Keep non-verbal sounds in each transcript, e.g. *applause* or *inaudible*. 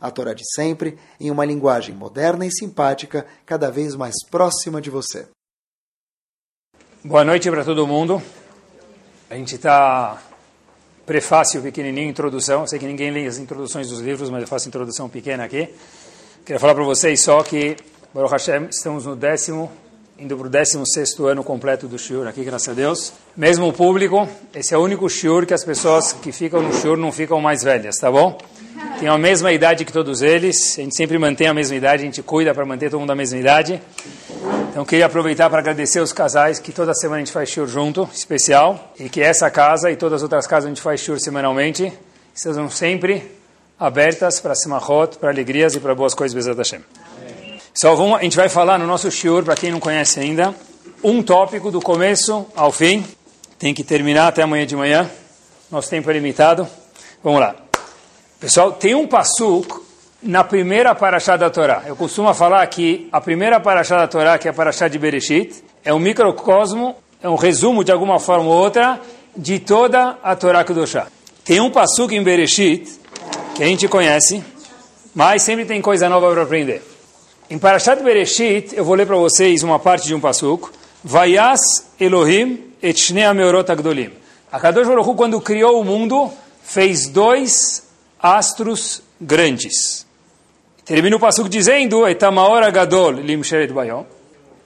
a Torá de sempre, em uma linguagem moderna e simpática, cada vez mais próxima de você. Boa noite para todo mundo. A gente está prefácio pequenininho, introdução. Sei que ninguém lê as introduções dos livros, mas eu faço introdução pequena aqui. Queria falar para vocês só que, Baruch Hashem, estamos no décimo indo para o 16 ano completo do shiur aqui, graças a Deus. Mesmo o público, esse é o único shiur que as pessoas que ficam no shiur não ficam mais velhas, tá bom? Tem a mesma idade que todos eles, a gente sempre mantém a mesma idade, a gente cuida para manter todo mundo a mesma idade. Então queria aproveitar para agradecer os casais que toda semana a gente faz shiur junto, especial, e que essa casa e todas as outras casas a gente faz shiur semanalmente, estejam sempre abertas para simachot, para alegrias e para boas coisas, Bezat Hashem. Só vamos, a gente vai falar no nosso shiur, para quem não conhece ainda, um tópico do começo ao fim. Tem que terminar até amanhã de manhã. Nosso tempo é limitado. Vamos lá. Pessoal, tem um passuk na primeira paraxá da Torá. Eu costumo falar que a primeira paraxá da Torá, que é a paraxá de Bereshit, é um microcosmo, é um resumo de alguma forma ou outra de toda a Torá Kudoshá. Tem um passuk em Bereshit que a gente conhece, mas sempre tem coisa nova para aprender. Em Parashat Bereshit, eu vou ler para vocês uma parte de um pasuk. Vayas Elohim et shnei ameorot agdolim. A Kadosh Baruch quando criou o mundo, fez dois astros grandes. Termina o pasuk dizendo, Etamaor gadol limsheret bayom.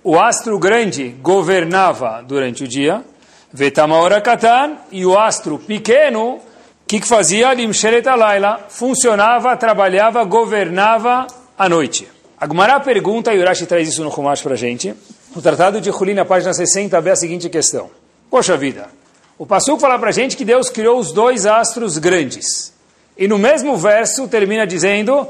O astro grande governava durante o dia. Vetamaor katan. E o astro pequeno, o que, que fazia? Limsheret alayla. Funcionava, trabalhava, governava à noite. A Gumara pergunta, e Urashi traz isso no Humash para a gente, no Tratado de Hulin, na página 60, vê a seguinte questão. Poxa vida, o Passuco fala para a gente que Deus criou os dois astros grandes. E no mesmo verso termina dizendo,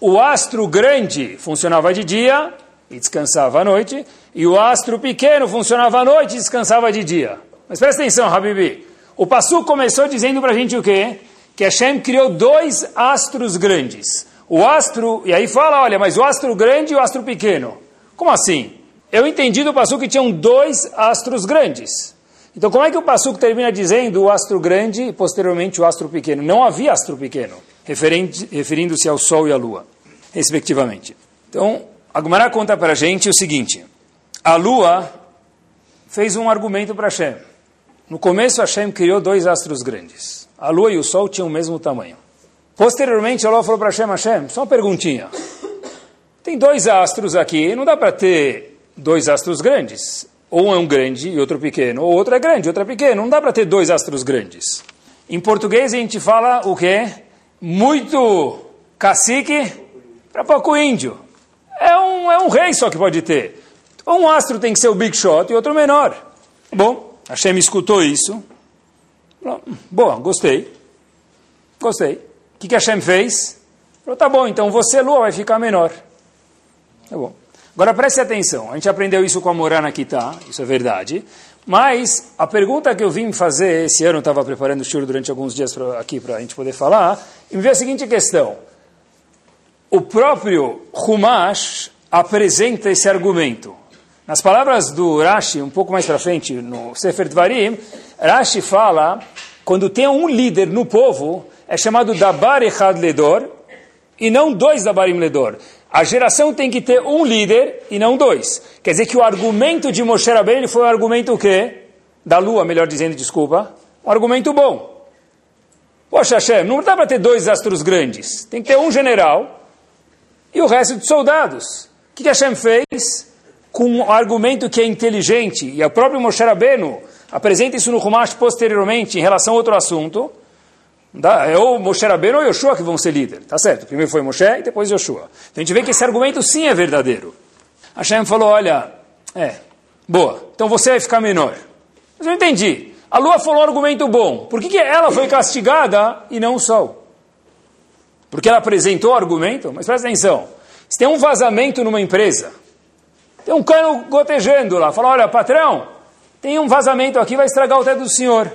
o astro grande funcionava de dia e descansava à noite, e o astro pequeno funcionava à noite e descansava de dia. Mas presta atenção, Habibi. O Passuco começou dizendo para a gente o quê? Que Hashem criou dois astros grandes. O astro, e aí fala, olha, mas o astro grande e o astro pequeno. Como assim? Eu entendi do Passuco que tinham dois astros grandes. Então como é que o Passuco termina dizendo o astro grande e posteriormente o astro pequeno? Não havia astro pequeno, referindo-se ao Sol e à Lua, respectivamente. Então, a conta para a gente o seguinte, a Lua fez um argumento para Hashem. No começo, Hashem criou dois astros grandes. A Lua e o Sol tinham o mesmo tamanho. Posteriormente, Allah falou para Hashem, Hashem, só uma perguntinha. Tem dois astros aqui, não dá para ter dois astros grandes. Ou é um grande e outro pequeno, ou outro é grande e outro é pequeno. Não dá para ter dois astros grandes. Em português a gente fala o quê? Muito cacique para pouco índio. É um, é um rei só que pode ter. Um astro tem que ser o big shot e outro menor. Bom, Hashem escutou isso. Boa, gostei. Gostei. Que, que Hashem fez? Falou, tá bom, então você, Lua, vai ficar menor. Tá bom. Agora preste atenção, a gente aprendeu isso com a Morana Kitá, isso é verdade, mas a pergunta que eu vim fazer, esse ano estava preparando o show durante alguns dias pra, aqui para a gente poder falar, e me veio a seguinte questão. O próprio Humash apresenta esse argumento. Nas palavras do Rashi, um pouco mais para frente, no Sefer Dvarim, Rashi fala, quando tem um líder no povo, é chamado Dabar Echad Ledor, e não dois Dabarim Ledor. A geração tem que ter um líder e não dois. Quer dizer que o argumento de Moshe Rabbeinu foi um argumento o quê? Da lua, melhor dizendo, desculpa. Um argumento bom. Poxa, Hashem, não dá para ter dois astros grandes. Tem que ter um general e o resto de soldados. O que, Hashem fez? Com um argumento que é inteligente, e o próprio Moshe Rabbeinu apresenta isso no Humash posteriormente em relação a outro assunto, é ou Moshe Rabbeinu ou Yoshua que vão ser líder. Tá certo, primeiro foi Moshe e depois Yoshua. Então a gente vê que esse argumento sim é verdadeiro. Hashem falou, olha, é, boa, então você vai ficar menor. Mas eu entendi. A lua falou um argumento bom. Por que, que ela foi castigada e não o sol? Porque ela apresentou o argumento, mas presta atenção. Se tem um vazamento numa empresa, tem um cano gotejando lá, fala, olha, patrão, tem um vazamento aqui, vai estragar o teto do senhor.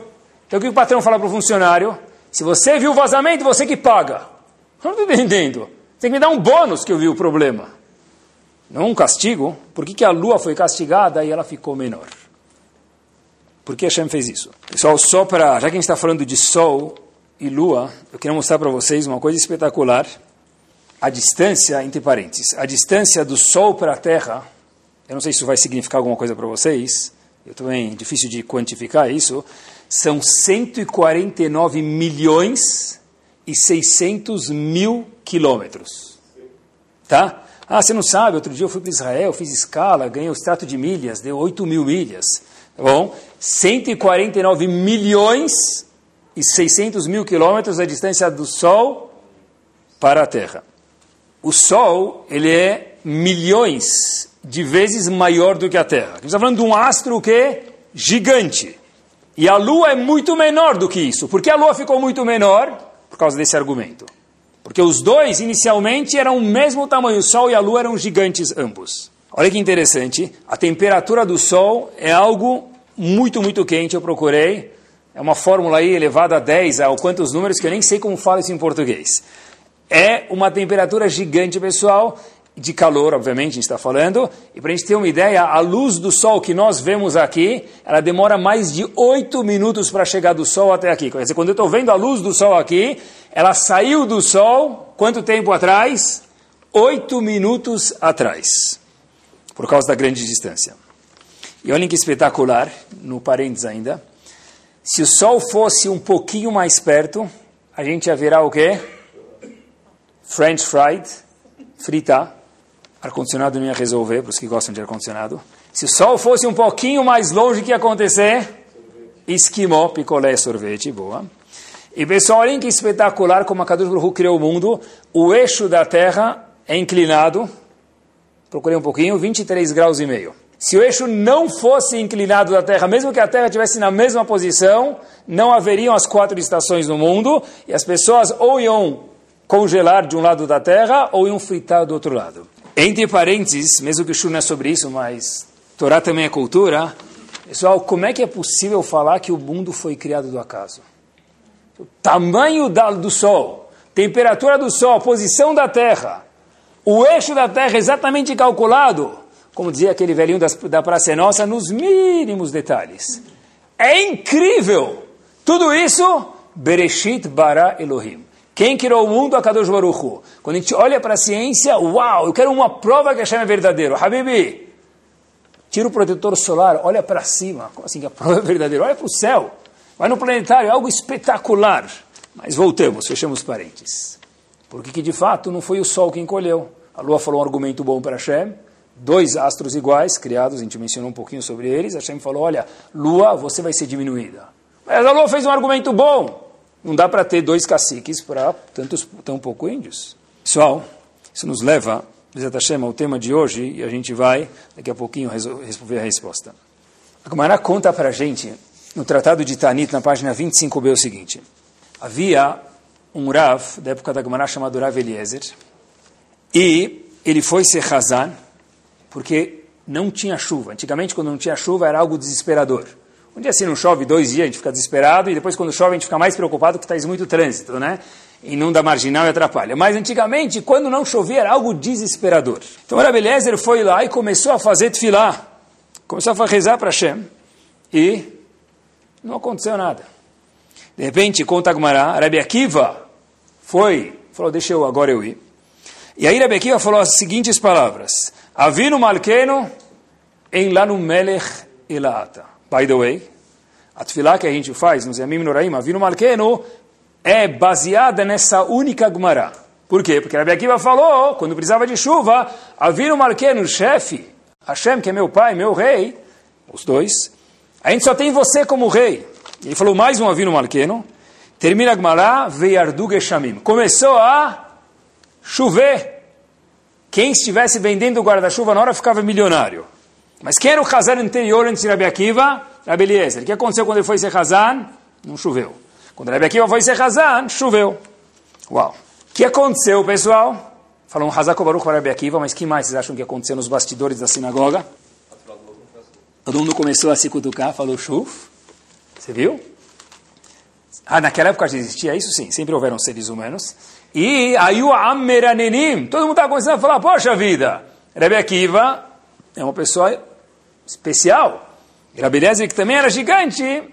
Então o que o patrão fala para o funcionário? Se você viu o vazamento, você que paga. Eu não estou entendendo. Tem que me dar um bônus que eu vi o problema. Não um castigo. Por que, que a lua foi castigada e ela ficou menor? Por que Hashem fez isso? Pessoal, só para. Já que a gente está falando de sol e lua, eu queria mostrar para vocês uma coisa espetacular. A distância, entre parênteses, a distância do sol para a terra. Eu não sei se isso vai significar alguma coisa para vocês. Eu também, difícil de quantificar isso. São 149 milhões e 600 mil quilômetros. Tá? Ah, você não sabe, outro dia eu fui para Israel, fiz escala, ganhei o extrato de milhas, deu 8 mil milhas. Tá bom? 149 milhões e 600 mil quilômetros a distância do Sol para a Terra. O Sol, ele é milhões de vezes maior do que a Terra. A gente está falando de um astro que gigante. E a Lua é muito menor do que isso. Por que a Lua ficou muito menor? Por causa desse argumento. Porque os dois, inicialmente, eram o mesmo tamanho. O Sol e a Lua eram gigantes ambos. Olha que interessante. A temperatura do Sol é algo muito, muito quente. Eu procurei. É uma fórmula aí elevada a 10, a quantos números que eu nem sei como fala isso em português. É uma temperatura gigante, pessoal de calor, obviamente, a gente está falando. E para a gente ter uma ideia, a luz do sol que nós vemos aqui, ela demora mais de oito minutos para chegar do sol até aqui. Quer dizer, quando eu estou vendo a luz do sol aqui, ela saiu do sol, quanto tempo atrás? Oito minutos atrás, por causa da grande distância. E olhem que espetacular, no parênteses ainda, se o sol fosse um pouquinho mais perto, a gente ia virar o quê? French fried, fritar, ar-condicionado não ia resolver, para os que gostam de ar-condicionado. Se o sol fosse um pouquinho mais longe, o que ia acontecer? Esquimó, picolé, sorvete, boa. E pessoal, olhem que espetacular como a Kadosh Baruch criou o mundo. O eixo da Terra é inclinado, procurei um pouquinho, 23 graus e meio. Se o eixo não fosse inclinado da Terra, mesmo que a Terra estivesse na mesma posição, não haveriam as quatro estações no mundo, e as pessoas ou iam congelar de um lado da Terra, ou iam fritar do outro lado. Entre parênteses, mesmo que o Shur não é sobre isso, mas Torá também é cultura. Pessoal, como é que é possível falar que o mundo foi criado do acaso? O tamanho do Sol, temperatura do Sol, posição da Terra, o eixo da Terra exatamente calculado, como dizia aquele velhinho das, da Praça Nossa, nos mínimos detalhes. É incrível! Tudo isso, Bereshit bara Elohim. Quem criou o mundo? A Kadosh Baruch Quando a gente olha para a ciência, uau, eu quero uma prova que Hashem é verdadeiro. Habibi, tira o protetor solar, olha para cima. Como assim que a prova é verdadeira? Olha para o céu. Vai no planetário, é algo espetacular. Mas voltamos, fechamos parênteses. Porque que de fato não foi o Sol quem colheu. A Lua falou um argumento bom para Hashem. Dois astros iguais, criados, a gente mencionou um pouquinho sobre eles. Hashem falou, olha, Lua, você vai ser diminuída. Mas a Lua fez um argumento bom. Não dá para ter dois caciques para tantos, tão pouco índios. Pessoal, isso nos leva, Bezat Hashem, ao tema de hoje, e a gente vai, daqui a pouquinho, resolver a resposta. A Gemara conta para a gente, no Tratado de Tanit, na página 25b, o seguinte. Havia um Rav, da época da Gemara, chamado Rav Eliezer, e ele foi ser Hazan, porque não tinha chuva. Antigamente, quando não tinha chuva, era algo desesperador. Um dia assim não chove, dois dias a gente fica desesperado, e depois quando chove a gente fica mais preocupado que está muito trânsito, né? Inunda marginal e atrapalha. Mas antigamente, quando não chovia, era algo desesperador. Então o Rabeliezer foi lá e começou a fazer tefilá. Começou a rezar para Hashem. E não aconteceu nada. De repente, conta Agmará, Rabi Akiva foi, falou, deixa eu agora eu ir. E aí Rabi Akiva falou as seguintes palavras. Avino malkeno em lanu melech ilaata. By the way, a tefilá que a gente faz nos Yamim Noraim, Avinu Malkenu, é baseada nessa única Gemara. Por quê? Porque Rabi Akiva falou, quando precisava de chuva, Avinu Malkenu, chefe, Hashem, que é meu pai, meu rei, os dois, a gente só tem você como rei. Ele falou mais um Avinu Malkenu, termina a Gemara, Veiardu Geshamim. Começou a chover. Quem estivesse vendendo guarda-chuva na hora ficava milionário. Mas quem era o Hazan anterior antes de Rabi Akiva? Rabi Eliezer. O que aconteceu quando ele foi ser Hazan? Não choveu. Quando Rabi Akiva foi ser Hazan, choveu. Uau. O que aconteceu, pessoal? Falam Hazako Baruch para Rabi Akiva, mas que mais vocês acham que aconteceu nos bastidores da sinagoga? Todo mundo começou a se cutucar, falou chuf. Você viu? Ah, naquela época já existia isso? Sim, sempre houveram seres humanos. E aí o Ameranenim, todo mundo estava começando a falar, poxa vida, Rebbe Akiva é uma pessoa especial. Rabi Eliezer, que também era gigante,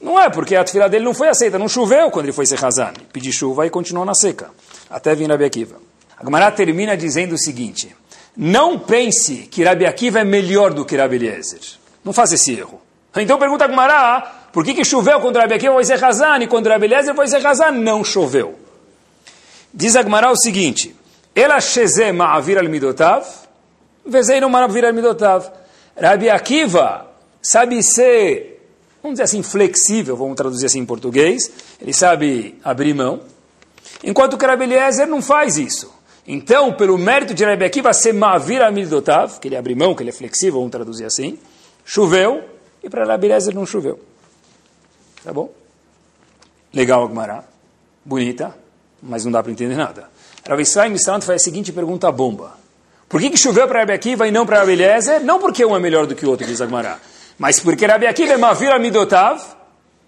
não é, porque a tefila dele não foi aceita, não choveu quando ele foi ser Hazan. Pediu chuva e continuou na seca, até vir Rabi Akiva. A Gemara termina dizendo o seguinte, não pense que Rabi Akiva é melhor do que Rabi Eliezer. Não faça esse erro. Então pergunta a Gemara, por que, que choveu quando Rabi Akiva foi ser Hazan e quando Rabi Eliezer foi ser Hazan não choveu? Diz a Gemara o seguinte, Ela sheze ma'avir al-midotav, vezeino ma'avir al-midotav. Rabi Akiva sabe ser, vamos dizer assim, flexível, vamos traduzir assim em português, ele sabe abrir mão, enquanto que Rabi Eliezer não faz isso. Então, pelo mérito de Rabi Akiva ser ma'avir al-midotav, que ele abre mão, que ele é flexível, vamos traduzir assim, choveu, e para Rabi Eliezer não choveu. Tá bom? Legal, Agmará. Bonita, mas não dá para entender nada. Rav Israel Mistrant faz a seguinte pergunta bomba. Por que, que choveu para Rabi Akiva e não para Rabi Eliezer? Não porque um é melhor do que o outro, diz Agmará. Mas porque Rabi Akiva é Mavir Amidotav,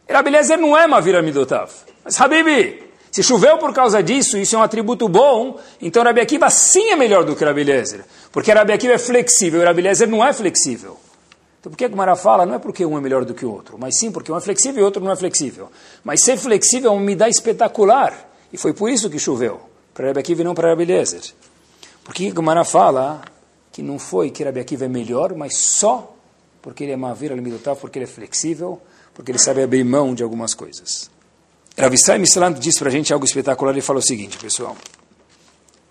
e Rabi Eliezer não é Mavir Amidotav. Mas, Habibi, se choveu por causa disso, isso é um atributo bom, então Rabi Akiva sim é melhor do que Rabi Eliezer. Porque Rabi Akiva é flexível e Rabi Eliezer não é flexível. Então por que a Gemara fala? Não é porque um é melhor do que o outro, mas sim porque um é flexível e o outro não é flexível. Mas ser flexível é uma espetacular. E foi por isso que choveu. Para Rabi e não para Rabi. Por que a Gemara fala que não foi que Rabi Akiva é melhor, mas só porque ele é Mavir al porque ele é flexível, porque ele sabe abrir mão de algumas coisas. Israel Mislant disse para a gente algo espetacular. Ele falou o seguinte, pessoal.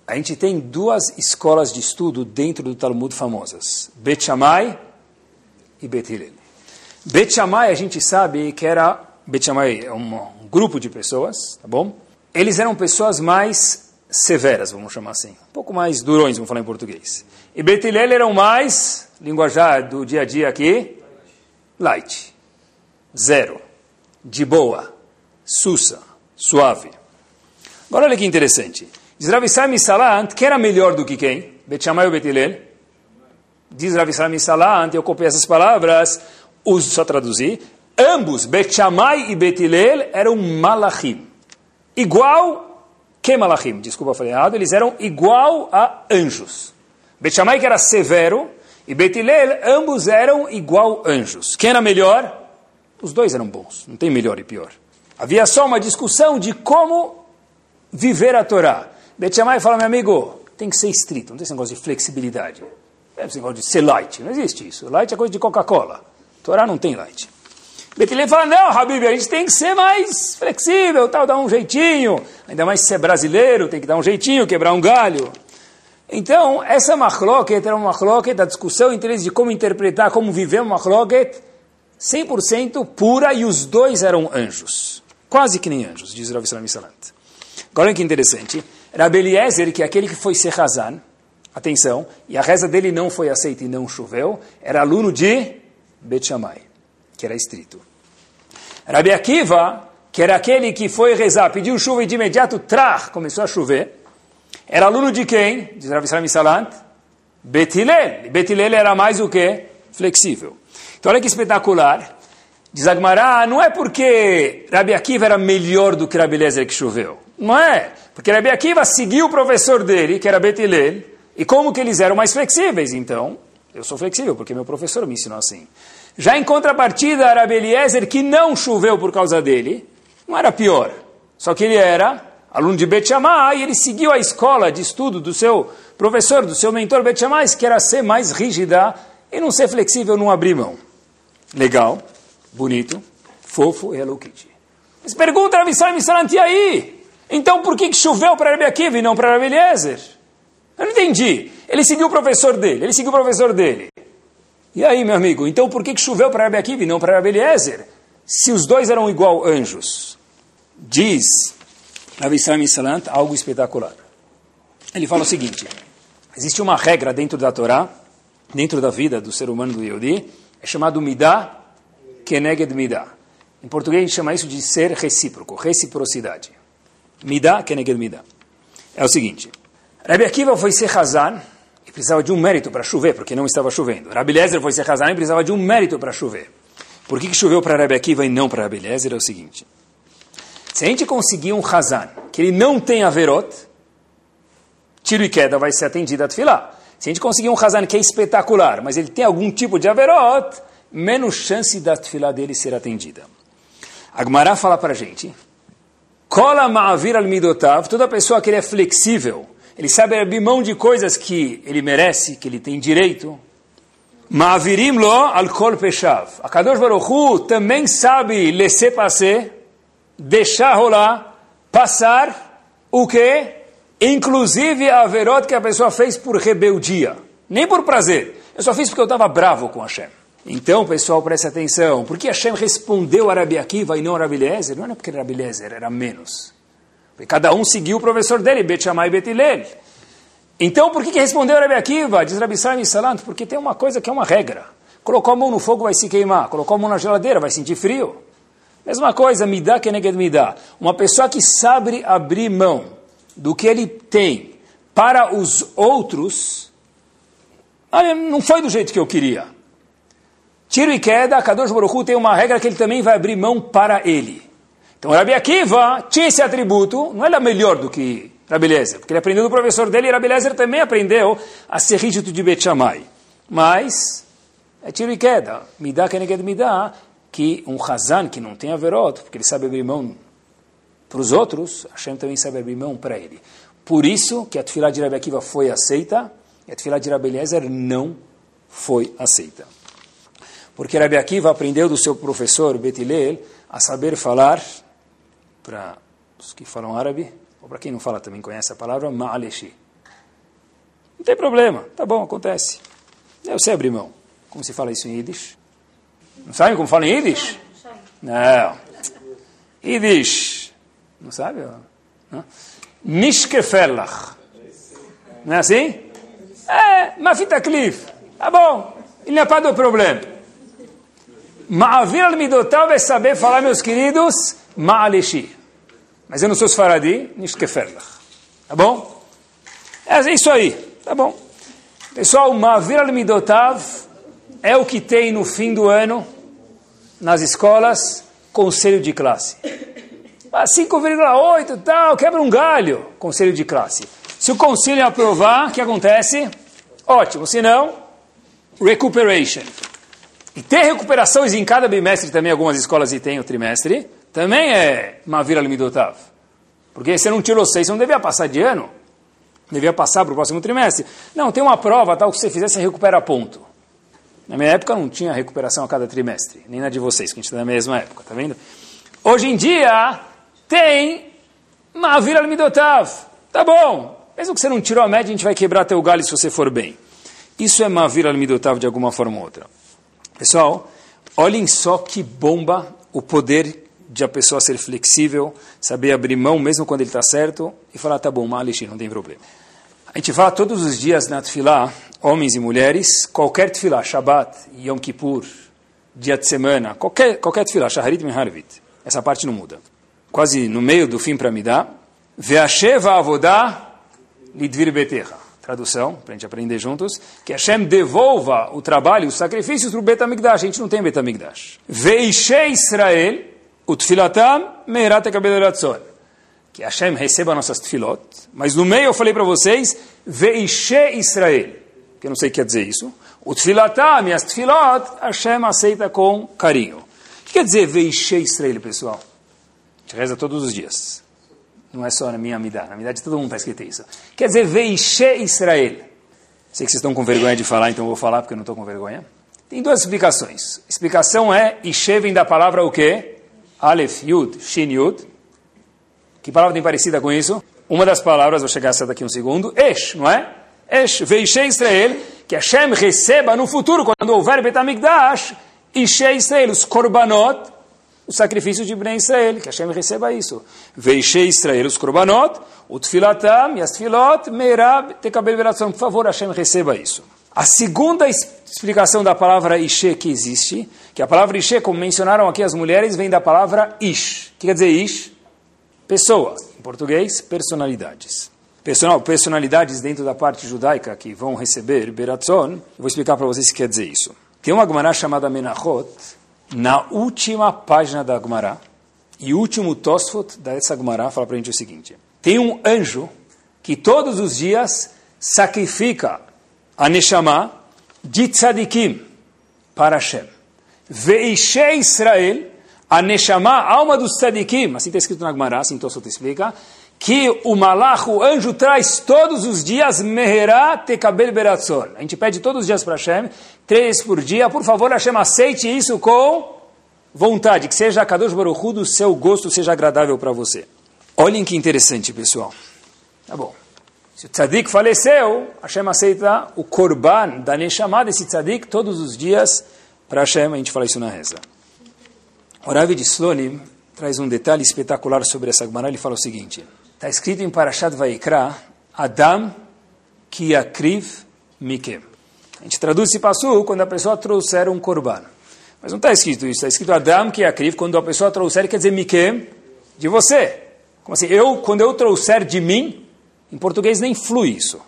A gente tem duas escolas de estudo dentro do Talmud famosas. Bet Shammai e Bet Hillel. Bet Shammai, a gente sabe que era... Bet Shammai é um, um grupo de pessoas, tá bom? Eles eram pessoas mais severas, vamos chamar assim. Um pouco mais durões, vamos falar em português. E Bet Hillel eram mais, linguajar do dia a dia aqui, light. Zero. De boa sussa, suave. Agora olha que interessante. Diz Rav Israel Salant que era melhor do que quem? Bet Shammai ou Bet Hillel? Diz Rav Israel Salant, eu copiei essas palavras, uso só traduzir. Ambos, Bet Shammai e Bet Hillel, eram malachim. Igual que malachim, desculpa, falei errado, eles eram igual a anjos. Bet que era severo, e Bet Hillel, ambos eram igual anjos. Quem era melhor? Os dois eram bons, não tem melhor e pior. Havia só uma discussão de como viver a Torá. Bet fala, meu amigo, tem que ser estrito, não tem esse negócio de flexibilidade. Não tem esse negócio de ser light, não existe isso. Light é coisa de Coca-Cola. Torá não tem light. Betilei fala, não, Habib, a gente tem que ser mais flexível, tal, dar um jeitinho. Ainda mais se é brasileiro, tem que dar um jeitinho, quebrar um galho. Então, essa machloket era uma machloket da discussão entre eles de como interpretar, como viver uma machloket 100% pura e os dois eram anjos. Quase que nem anjos, diz Rav Islam Salant. Agora olha que interessante. Rabi Eliezer, que é aquele que foi ser Hazan, atenção, e a reza dele não foi aceita e não choveu, era aluno de Bet Shammai, que era estrito. Rabi Akiva, que era aquele que foi rezar, pediu chuva e de imediato, trach, começou a chover. Era aluno de quem? Diz Rav Islam Salant. Betilel. Betilel era mais o que? Flexível. Então olha que espetacular. Diz Agmará, não é porque Rabi Akiva era melhor do que Rabi Lezer que choveu. Não é. Porque Rabi Akiva seguiu o professor dele, que era Betilel, e como que eles eram mais flexíveis. Então, eu sou flexível, porque meu professor me ensinou assim. Já em contrapartida, Rabi Eliezer, que não choveu por causa dele, não era pior. Só que ele era aluno de Bet Shammai, e ele seguiu a escola de estudo do seu professor, do seu mentor Bet Shammai, que era ser mais rígida e não ser flexível, não abrir mão. Legal bonito, fofo e Hello Kitty. Mas pergunta a Missão e aí? Então por que choveu para Rabi Akiva e não para Rabi Eliezer? Eu não entendi. Ele seguiu o professor dele, ele seguiu o professor dele. E aí, meu amigo, então por que choveu para Rabi Akiva e não para Rabi Eliezer? Se os dois eram igual anjos. Diz Rabi Israel Salant algo espetacular. Ele fala o seguinte, existe uma regra dentro da Torá, dentro da vida do ser humano do Yodi, é chamado Midah keneged midah. Em português chama isso de ser recíproco, reciprocidade. Midah keneged midah. É o seguinte, Rabi Akiva foi ser Hazan precisava de um mérito para chover, porque não estava chovendo. Rabi Lezer foi ser Hazan e precisava de um mérito para chover. Por que, que choveu para Rabi Akiva e não para Rabi Lezer? É o seguinte. Se a gente conseguir um Hazan, que ele não tem Averot, tiro e queda vai ser atendido a Tfilah. Se a gente conseguir um Hazan que é espetacular, mas ele tem algum tipo de Averot, menos chance da Tfilah dele ser atendida. Agmará fala para a gente, Kola ma'avir al midotav, toda pessoa que ele é flexível, ele sabe abrir mão de coisas que ele merece, que ele tem direito. Ma'avirim lo al kol peshav. A Kadosh Baruch Hu também sabe laisser passer, deixar rolar, passar o que? Inclusive a averot que a pessoa fez por rebeldia, nem por prazer. Eu só fiz porque eu estava bravo com Hashem. Então, pessoal, preste atenção. Por que Hashem respondeu a Rabi Akiva e não a Rabi Lezer? Não era porque Rabi Lezer era menos. Cada um seguiu o professor dele, Bet Shammai e. Então, por que, que respondeu Rabi Akiva? Diz Rabi Saim Salant, porque tem uma coisa que é uma regra. Colocou a mão no fogo, vai se queimar. Colocou a mão na geladeira, vai sentir frio. Mesma coisa, me dá que me dá. Uma pessoa que sabe abrir mão do que ele tem para os outros, não foi do jeito que eu queria. Tiro e queda, Kadosh Baruch tem uma regra que ele também vai abrir mão para ele. Então Rabi Akiva tinha esse atributo, não era melhor do que Rabi Lezer, porque ele aprendeu do professor dele e Rabi Lezer também aprendeu a ser rígido de Bet Shammai. Mas é tiro e queda, me dá quem me dá, que um Hazan que não tem averot, porque ele sabe abrir mão para os outros, Hashem também sabe abrir mão para ele. Por isso que a Tfilah de Rabi Akiva foi aceita, e a Tfilah de Rabi Lezer não foi aceita. Porque Rabi Akiva aprendeu do seu professor Betilel a saber falar, para os que falam árabe, ou para quem não fala também conhece a palavra, ma'aleshi. Não tem problema, tá bom, acontece. Eu sei abrir mão. Como se fala isso em Yiddish? Não sabem como fala em Yiddish? Não. Yiddish. Não sabe? Nishkefelach. Não é assim? É, mafita cliff. Tá bom. Il n'y a pas de problème. Ma'avir al-midotav é saber falar, meus queridos, ma'aleshi. Mas eu não sou sfaradi, nishkeferlach. Tá bom? É isso aí. Tá bom. Pessoal, ma'avir al-midotav é o que tem no fim do ano, nas escolas, conselho de classe. 5,8 tal, quebra um galho, conselho de classe. Se o conselho aprovar, o que acontece? Ótimo, se não, recuperation. E ter recuperações em cada bimestre também, algumas escolas e tem o trimestre, também é Mavira Limidotav. Porque você não tirou seis, você não devia passar de ano. Devia passar para o próximo trimestre. Não, tem uma prova, tal, que você fizer, você recupera ponto. Na minha época não tinha recuperação a cada trimestre, nem na de vocês, que a gente está na mesma época, tá vendo? Hoje em dia, tem Mavira Limidotav. Tá bom, mesmo que você não tirou a média, a gente vai quebrar teu galho se você for bem. Isso é Mavira Limidotav de alguma forma ou outra. Pessoal, olhem só que bomba o poder de a pessoa ser flexível, saber abrir mão mesmo quando ele está certo e falar, tá bom, Malish, não tem problema. A gente fala todos os dias na Tfilá, homens e mulheres, qualquer Tfilá, Shabbat, Yom Kippur, dia de semana, qualquer, qualquer Tfilá, Shaharit Meharvit, essa parte não muda. Quase no meio do fim para me dar, Veasheva Avodá Lidvir Beterra tradução, para a gente aprender juntos, que Hashem devolva o trabalho, os sacrifícios para o Betamigdash. A gente não tem Betamigdash. Veishe Israel, utfilatam meirat ekabederatzon. Que Hashem receba nossas tfilot. Mas no meio eu falei para vocês, Veishe Israel. Que eu não sei o que quer dizer isso. Utfilatam, e as tfilot, Hashem aceita com carinho. O que quer dizer Veishe Israel, pessoal? A gente reza todos os dias. Não é só na minha amidade, na amidade de todo mundo está escrito isso. Quer dizer, Veishe Israel. Sei que vocês estão com vergonha de falar, então eu vou falar porque eu não estou com vergonha. Tem duas explicações. Explicação é, Ishe vem da palavra o quê? Aleph, Yud, Shin, Yud. Que palavra tem parecida com isso? Uma das palavras, vou chegar a essa daqui um segundo, Esh, não é? Esh, Veishe Israel, que Hashem receba no futuro, quando houver Betamigdash, Ishe Israel, os korbanot, o sacrifício de Bnei Israel, que Hashem receba isso. Veishe Israel os korbanot, o tfilatam e as tfilot, meirab tekabel veratzon. Por favor, Hashem receba isso. A segunda explicação da palavra Ishe que existe, que a palavra Ishe, como mencionaram aqui as mulheres, vem da palavra Ish. O que quer dizer Ish? Pessoa. Em português, personalidades. personalidades dentro da parte judaica que vão receber Beratzon, vou explicar para vocês o que quer dizer isso. Tem uma Gemara chamada Menachot, na última página da Gemara, e último Tosfot dessa Gemara fala para a gente o seguinte, tem um anjo que todos os dias sacrifica a Neshama de Tzadikim para Hashem. Veishe Israel, a Neshama, alma dos Tzadikim, assim está escrito na Gemara, assim Tosfot explica, que o malach, o anjo, traz todos os dias Meherá Tekabel Beratzon. A gente pede todos os dias para Hashem, três por dia. Por favor, Hashem, aceite isso com vontade, que seja a Kadosh Baruch Hu, do seu gosto seja agradável para você. Olhem que interessante, pessoal. Tá bom. Se o tzadik faleceu, Hashem aceita o korban da Neshama desse tzadik todos os dias para Hashem. A gente fala isso na reza. O Rav de Slonim traz um detalhe espetacular sobre essa Gemara. Ele fala o seguinte. Está escrito em Parashat Vaikra, Adam ki akriv mikem. A gente traduz esse passo quando a pessoa trouxer um korban. Mas não está escrito isso, está escrito Adam ki akriv, quando a pessoa trouxer, quer dizer mikem, de você. Como assim? Eu, quando eu trouxer de mim, em português nem flui isso.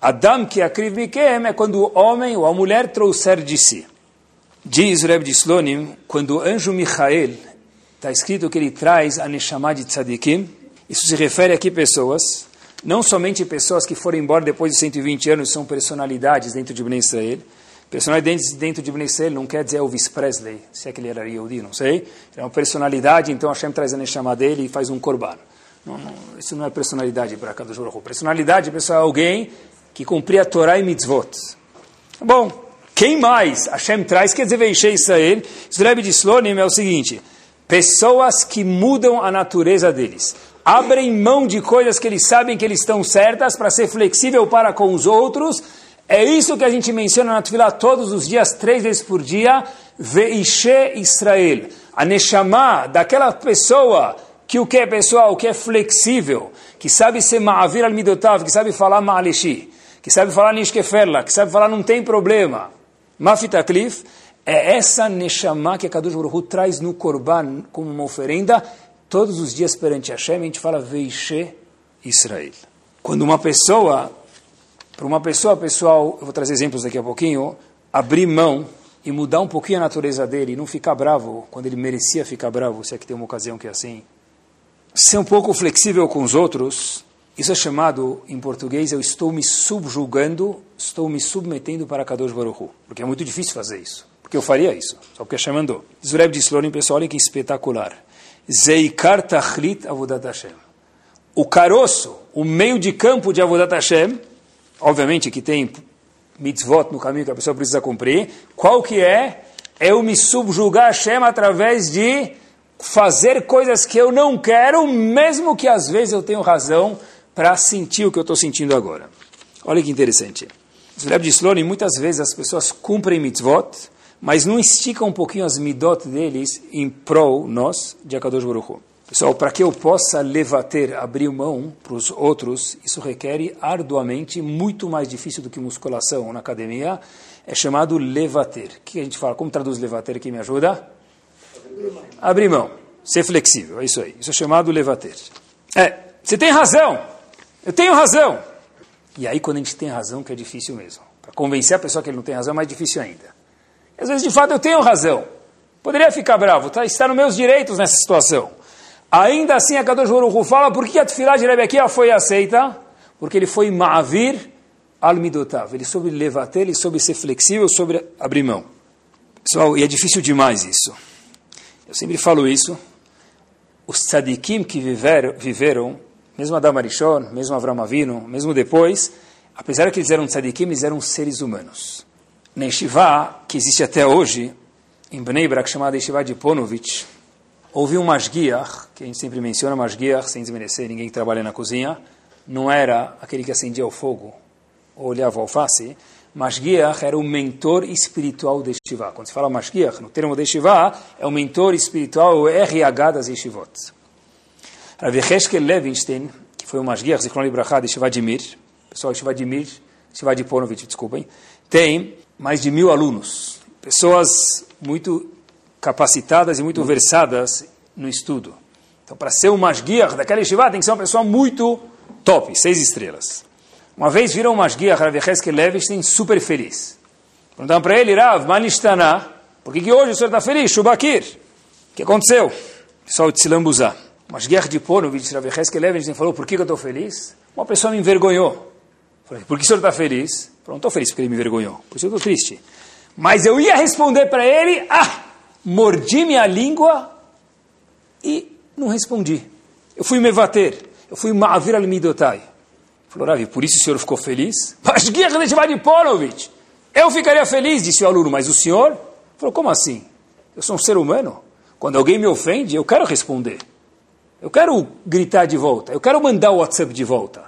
Adam ki akriv mikem é quando o homem ou a mulher trouxer de si. Diz Reb de Slonim, quando o anjo Michael, está escrito que ele traz a Neshama de Tzadikim, isso se refere aqui pessoas, não somente pessoas que foram embora depois de 120 anos, são personalidades dentro de Bnei Israel. Personalidades dentro de Bnei Israel não quer dizer Elvis Presley, se é que ele era Yehudi, não sei. É uma personalidade, então Hashem traz a Neshama dele e faz um korban. Não, não, isso não é personalidade para Kadosh Personalidade, pessoal, é alguém que cumpria a Torá e mitzvot. Bom, quem mais Hashem traz, quer dizer, Veishei Israel, Rebbe de Slonim é o seguinte, pessoas que mudam a natureza deles abrem mão de coisas que eles sabem que eles estão certas para ser flexível para com os outros. É isso que a gente menciona na Tfilah todos os dias, três vezes por dia. Veishe Israel. A Neshama daquela pessoa que o que é pessoal, o que é flexível, que sabe ser ma'avir al-midotav, que sabe falar ma'aleshi, que sabe falar nishkeferla, que sabe falar não tem problema. Mafitaklif, é essa Neshama que a Kadosh Baruch traz no Korban como uma oferenda todos os dias perante Hashem, a gente fala Veishe Israel. Quando uma pessoa, para uma pessoa, pessoal, eu vou trazer exemplos daqui a pouquinho, abrir mão e mudar um pouquinho a natureza dele e não ficar bravo quando ele merecia ficar bravo, se é que tem uma ocasião que é assim. Ser um pouco flexível com os outros, isso é chamado, em português, eu estou me subjugando, estou me submetendo para Kadosh Baruch Hu. Porque é muito difícil fazer isso. Porque eu faria isso, só porque Hashem mandou. Zureb de Slonim, pessoal, olha que espetacular. Zeikar Tachlit Avodat Hashem. O caroço, o meio de campo de Avodat Hashem, obviamente que tem mitzvot no caminho que a pessoa precisa cumprir, qual que é? É eu me subjugar a Hashem através de fazer coisas que eu não quero, mesmo que às vezes eu tenho razão para sentir o que eu estou sentindo agora. Olha que interessante. O Rebbe de Slonim, muitas vezes as pessoas cumprem mitzvot, mas não estica um pouquinho as midot deles em prol nós de Akadosh Baruch Hu. Pessoal, para que eu possa levater, abrir mão para os outros, isso requer arduamente, muito mais difícil do que musculação na academia, é chamado levater. O que a gente fala? Como traduz levater aqui? Me ajuda? Abrir mão. Ser flexível, é isso aí. Isso é chamado levater. É, você tem razão. Eu tenho razão. E aí, quando a gente tem razão, que é difícil mesmo. Para convencer a pessoa que ele não tem razão, é mais difícil ainda. Às vezes, de fato, eu tenho razão. Poderia ficar bravo, tá? está nos meus direitos nessa situação. Ainda assim, a Kadosh Baruch fala, por que a Tfilah de Rebequia foi aceita? Porque ele foi ma'avir al-midotav. Ele soube levater, ele soube ser flexível, sobre abrir mão. Pessoal, e é difícil demais isso. Eu sempre falo isso. Os tzadikim que viveram, viveram mesmo Adam Arishon, mesmo Avram Avinu, mesmo depois, apesar que eles eram tzadikim, eles eram seres humanos na Yeshiva, que existe até hoje, em Bnei Brak, chamada Yeshiva de Ponovich, houve um Mashgiach, que a gente sempre menciona Mashgiach, sem desmerecer ninguém que trabalha na cozinha, não era aquele que acendia o fogo ou olhava o alface, Mashgiach era o mentor espiritual da Yeshiva. Quando se fala Mashgiach, no termo da Yeshiva, é o mentor espiritual, o RH das Yeshivot. Rav Yecheskel Levinstein, que foi o Mashgiach, Zichron Libracha, de Yeshiva de Mir, pessoal, Yeshiva de Mir, Yeshiva de Ponovich, desculpem, tem mais de mil alunos, pessoas muito capacitadas e muito uhum. versadas no estudo. Então, para ser um masguiar daquela yeshiva, tem que ser uma pessoa muito top, seis estrelas. Uma vez viram uma guia Rav Yecheskel Levinstein super feliz. Perguntaram para ele, Rav, Manishtaná, por que, que hoje o senhor está feliz? Shubakir. O que aconteceu? Pessoal de Silambuzá. Mas guerra de Ponovitch, Rav Yecheskel Levinstein falou, por que, que eu estou feliz? Uma pessoa me envergonhou. Falei, por que o senhor está feliz? Falei, não estou feliz porque ele me envergonhou. Por isso eu estou triste. Mas eu ia responder para ele, ah, mordi minha língua e não respondi. Eu fui me bater. Eu fui ma'avir al-midotai. Falou, Ravi, por isso o senhor ficou feliz? *laughs* Mas de Ponovitch. Eu ficaria feliz, disse o aluno, mas o senhor? Falou, como assim? Eu sou um ser humano. Quando alguém me ofende, eu quero responder. Eu quero gritar de volta. Eu quero mandar o WhatsApp de volta.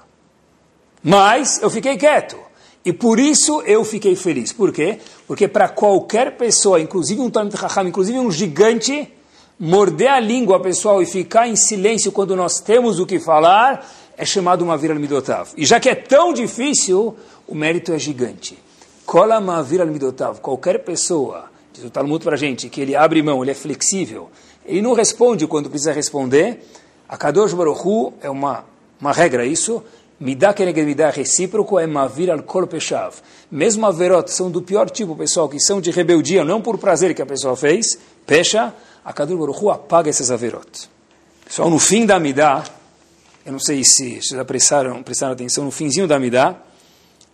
Mas eu fiquei quieto. E por isso eu fiquei feliz. Por quê? Porque para qualquer pessoa, inclusive um Talmud Raham, inclusive um gigante, morder a língua, pessoal, e ficar em silêncio quando nós temos o que falar, é chamado uma vira midotav. E já que é tão difícil, o mérito é gigante. Kola mavir al midotav. Qualquer pessoa, diz o Talmud para a gente, que ele abre mão, ele é flexível, ele não responde quando precisa responder. A Kadosh Baruch Hu, é uma, uma regra isso, Midá keneged midá recíproco é mavir al kol peshav. Mesmo averot são do pior tipo, pessoal, que são de rebeldia, não por prazer que a pessoa fez, pecha, a Kadosh Baruch Hu apaga esses averot. Pessoal, no fim da midá, eu não sei se vocês já prestaram, prestaram atenção, no finzinho da midá,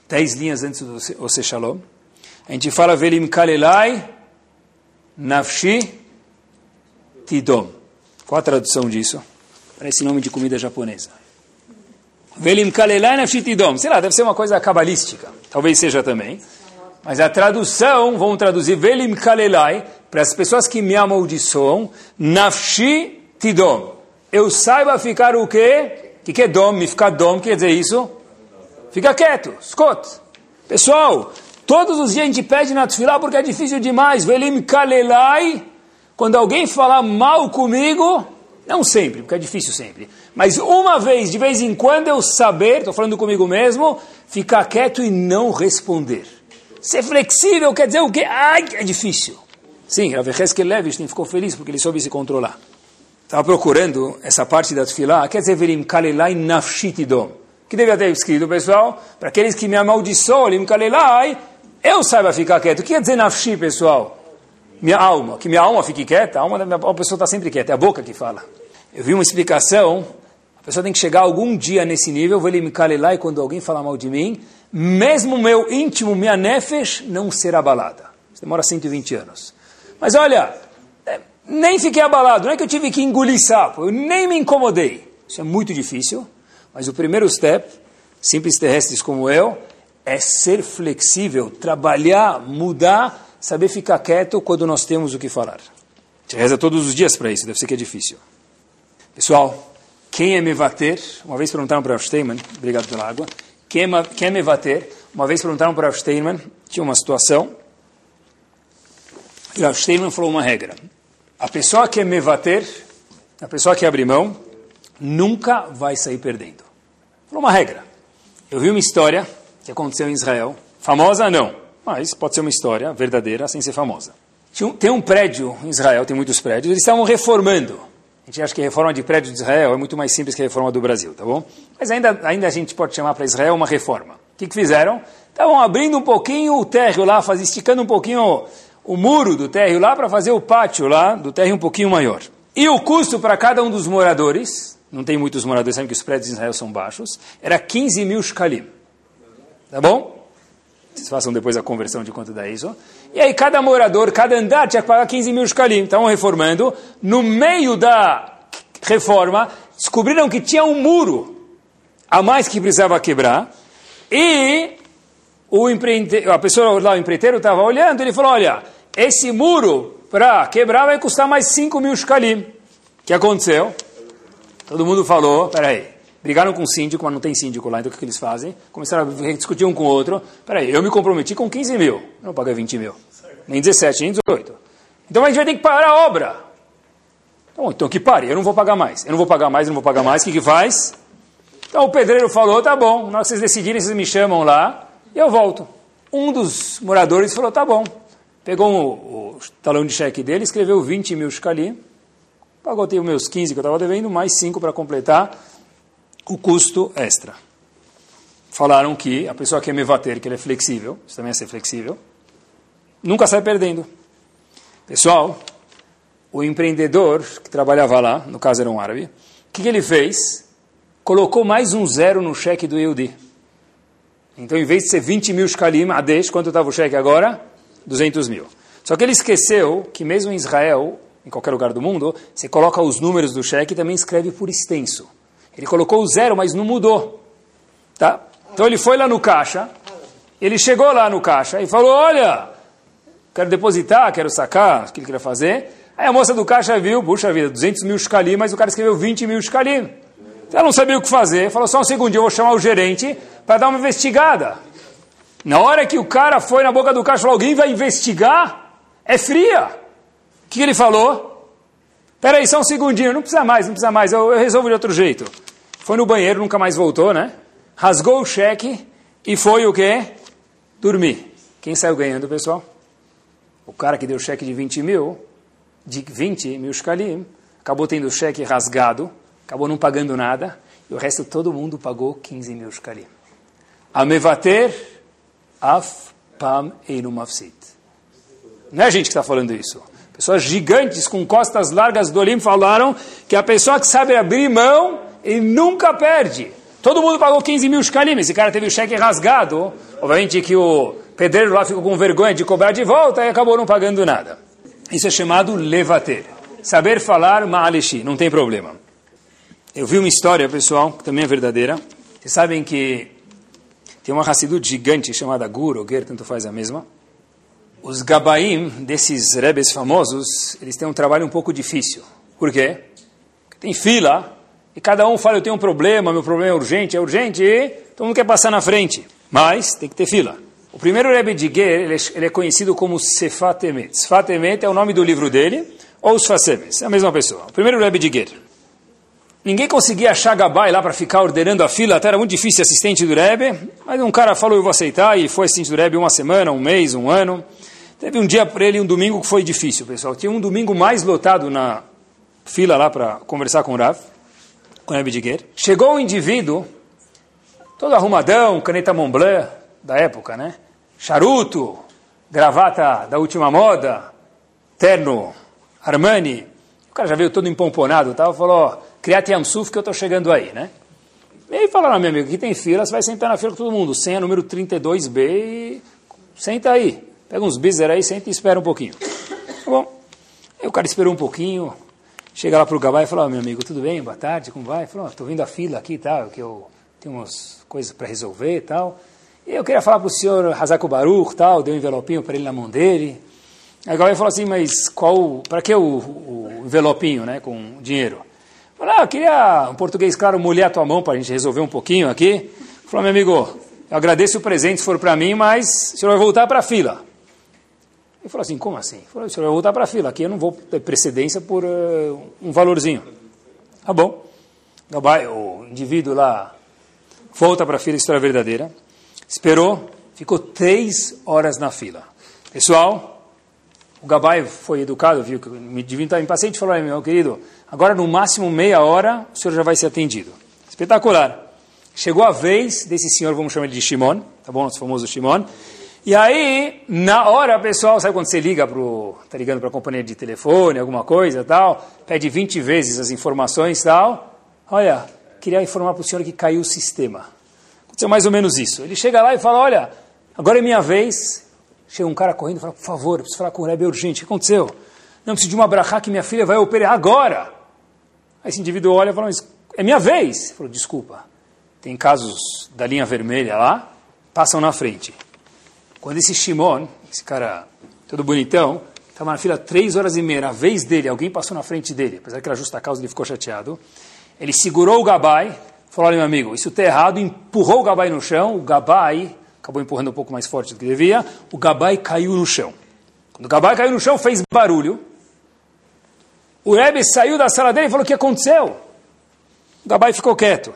dez linhas antes do Ose Shalom, a gente fala Velim Kalelai Nafshi Tidom. Qual a tradução disso? Parece nome de comida japonesa. Velim Kalelai Nafshi Tidom. Sei lá, deve ser uma coisa cabalística. Talvez seja também. Mas a tradução, vamos traduzir Velim Kalelai, para as pessoas que me amaldiçoam, Nafshi Tidom. Eu saiba ficar o quê? O que, que é dom? Me ficar dom, quer dizer isso? Fica quieto, Scott. Pessoal, todos os dias a gente pede na tefilá porque é difícil demais. Velim Kalelai. Quando alguém falar mal comigo, não sempre, porque é difícil sempre. Mas uma vez, de vez em quando, eu saber, estou falando comigo mesmo, ficar quieto e não responder. Ser flexível quer dizer o quê? Ai, é difícil. Sim, Rav Heskel Levinstein ficou feliz porque ele soube se controlar. Estava procurando essa parte da tefilá, quer dizer, verim kalelai nafshitidom. Que devia ter escrito, pessoal, para aqueles que me amaldiçoam, lim kalelai, eu saiba ficar quieto. O que quer dizer nafshi, pessoal? Minha alma. Que minha alma fique quieta, a alma da minha a pessoa está sempre quieta, é a boca que fala. Eu vi uma explicação, a pessoa tem que chegar algum dia nesse nível, vou me calelai quando alguém falar mal de mim, mesmo meu íntimo, minha nefesh, não ser abalada. Isso demora 120 anos. Mas olha, nem fiquei abalado, não é que eu tive que engolir sapo, eu nem me incomodei. Isso é muito difícil, mas o primeiro step, simples terrestres como eu, é ser flexível, trabalhar, mudar, saber ficar quieto quando nós temos o que falar. Gente reza todos os dias para isso, deve ser que é difícil. Pessoal, quem é Mevater? Uma vez perguntaram para o Steinman, obrigado pela água. Quem é, quem é Mevater? Uma vez perguntaram para o Steinman, tinha uma situação, e o Steinman falou uma regra. A pessoa que é Mevater, a pessoa que abre mão, nunca vai sair perdendo. Falou uma regra. Eu vi uma história que aconteceu em Israel, famosa não, mas pode ser uma história verdadeira sem ser famosa. Tem um prédio em Israel, tem muitos prédios, eles estavam reformando. A gente acha que a reforma de prédio de Israel é muito mais simples que a reforma do Brasil, tá bom? Mas ainda, ainda a gente pode chamar para Israel uma reforma. O que, que fizeram? Estavam abrindo um pouquinho o térreo lá, esticando um pouquinho o, muro do térreo lá para fazer o pátio lá do térreo um pouquinho maior. E o custo para cada um dos moradores, não tem muitos moradores, sabe que os prédios de Israel são baixos, era 15 mil shkalim. Tá bom? Vocês façam depois a conversão de quanto dá isso. E aí cada morador, cada andar tinha que pagar 15 mil shkalim. Estavam reformando. No meio da reforma, descobriram que tinha um muro a mais que precisava quebrar. E o a pessoa lá, o empreiteiro, estava olhando, ele falou, olha, esse muro para quebrar vai custar mais 5 mil shkalim. O que aconteceu? Todo mundo falou, peraí, brigaram com o síndico, mas não tem síndico lá, então o que, que eles fazem? Começaram a discutir um com o outro. Peraí, eu me comprometi com 15 mil, não paguei 20 mil. Nem 17, nem 18. Então a gente vai ter que parar a obra. Então, então que pare, eu não vou pagar mais. Eu não vou pagar mais, eu não vou pagar mais. O que, que faz? Então o pedreiro falou, tá bom, na hora que vocês decidirem, vocês me chamam lá e eu volto. Um dos moradores falou, tá bom. Pegou o, o talão de cheque dele, escreveu 20 mil shkalim, pagou os meus 15 que eu estava devendo, mais 5 para completar o custo extra. Falaram que a pessoa que é mevater, que ele é flexível, isso também é ser flexível, nunca sai perdendo. Pessoal, o empreendedor que trabalhava lá, no caso era um árabe, o que, que ele fez? Colocou mais um zero no cheque do Yehudi. Então, em vez de ser 20 mil shkalim, Adesh, quanto estava o cheque agora? 200 mil. Só que ele esqueceu que mesmo em Israel, em qualquer lugar do mundo, você coloca os números do cheque e também escreve por extenso. Ele colocou o zero, mas não mudou. Tá? Então ele foi lá no caixa, ele chegou lá no caixa e falou, olha, quero depositar, quero sacar, o que ele queria fazer. Aí a moça do caixa viu, puxa vida, 200 mil shkalim, mas o cara escreveu 20 mil shkalim. Ela não sabia o que fazer, falou, só um segundinho, eu vou chamar o gerente para dar uma investigada. Na hora que o cara foi na boca do caixa falou, alguém vai investigar? É fria. O que ele falou? Peraí, só um segundinho, não precisa mais, não precisa mais, eu, eu resolvo de outro jeito. Foi no banheiro, nunca mais voltou, né? rasgou o cheque e foi o quê? Dormir. Quem saiu ganhando, pessoal? O cara que deu cheque de 20 mil, de 20 mil shkalim, acabou tendo o cheque rasgado, acabou não pagando nada, e o resto todo mundo pagou 15 mil shkalim. Amevater af pam einu mafsit. Não é a gente que está falando isso. Pessoas gigantes com costas largas do Olim falaram que a pessoa que sabe abrir mão, ele nunca perde. Todo mundo pagou 15 mil shkalim. Esse cara teve o cheque rasgado. Obviamente que o pedreiro lá ficou com vergonha de cobrar de volta e acabou não pagando nada. Isso é chamado levater. Saber falar ma'aleshi, não tem problema. Eu vi uma história, pessoal, que também é verdadeira. Vocês sabem que tem uma Hassidut gigante chamada Gur, ou Ger, tanto faz a mesma. Os Gabaim, desses rebes famosos, eles têm um trabalho um pouco difícil. Por quê? Porque tem fila e cada um fala, eu tenho um problema, meu problema é urgente, é urgente, e todo mundo quer passar na frente. Mas tem que ter fila. O primeiro Rebbe de Ger, ele, é, ele é conhecido como Sefat Emet. Sefat Emet é o nome do livro dele, ou os Fasemes, é a mesma pessoa. O primeiro Rebbe de Ger. Ninguém conseguia achar Gabai lá para ficar ordenando a fila, até era muito difícil assistente do Rebbe, mas um cara falou, eu vou aceitar, e foi assistente do Rebbe uma semana, um mês, um ano. Teve um dia para ele, um domingo que foi difícil, pessoal. Tinha um domingo mais lotado na fila lá para conversar com o Rav com Rebbe de Chegou um indivíduo, todo arrumadão, caneta Montblanc da época, né? Charuto, gravata da última moda, terno Armani. O cara já veio todo empomponado, tal, falou, Criat Yamsuf que eu estou chegando aí, né? E aí falaram, meu amigo, aqui tem fila, você vai sentar na fila com todo mundo. Senha número 32B e senta aí. Pega uns bizer aí, senta e espera um pouquinho. Tá bom. Aí o cara esperou um pouquinho, Chega lá para o Gabai e fala, oh, meu amigo, tudo bem? Boa tarde, como vai? Falou, estou oh, vindo a fila aqui e tal, que eu tenho umas coisas para resolver e tal. E eu queria falar para o senhor Hazako Baruch tal, deu um envelopinho para ele na mão dele. Aí o Gabai falou assim, mas qual, para que o, o, envelopinho, né, com dinheiro? Falou, ah, eu queria, um português claro, molhar a tua mão para a gente resolver um pouquinho aqui. Falou, meu amigo, eu agradeço o presente se for para mim, mas o senhor vai voltar para a fila. Ele falou assim, como assim? Falou, o senhor vai voltar para a fila, aqui eu não vou ter precedência por uh, um valorzinho. Tá bom. O indivíduo lá volta para a fila, história verdadeira. Esperou, ficou três horas na fila. Pessoal, o Gabai foi educado, viu que o indivíduo estava impaciente, falou, meu querido, agora no máximo meia hora o senhor já vai ser atendido. Espetacular. Chegou a vez desse senhor, vamos chamar ele de Shimon, tá bom, nosso famoso Shimon, e aí, na hora, pessoal, sabe quando você liga para tá ligando para a companhia de telefone, alguma coisa tal, pede 20 vezes as informações tal. Olha, queria informar para o senhor que caiu o sistema. Aconteceu mais ou menos isso. Ele chega lá e fala, olha, agora é minha vez. Chega um cara correndo e fala, por favor, preciso falar com o Rebbe urgente. O que aconteceu? Não, preciso de uma brachá que minha filha vai operar agora. Aí esse indivíduo olha e fala, é minha vez. Ele falou, desculpa, tem casos da linha vermelha lá, passam na frente. Quando esse Shimon, esse cara todo bonitão, estava na fila três horas e meia, na vez dele, alguém passou na frente dele, apesar que era justa causa, ele ficou chateado. Ele segurou o Gabai, falou, olha meu amigo, isso está errado, empurrou o Gabai no chão, o Gabai acabou empurrando um pouco mais forte do que devia, o Gabai caiu no chão. Quando o Gabai caiu no chão, fez barulho. O Rebbe saiu da sala dele e falou, o que aconteceu? O Gabai ficou quieto.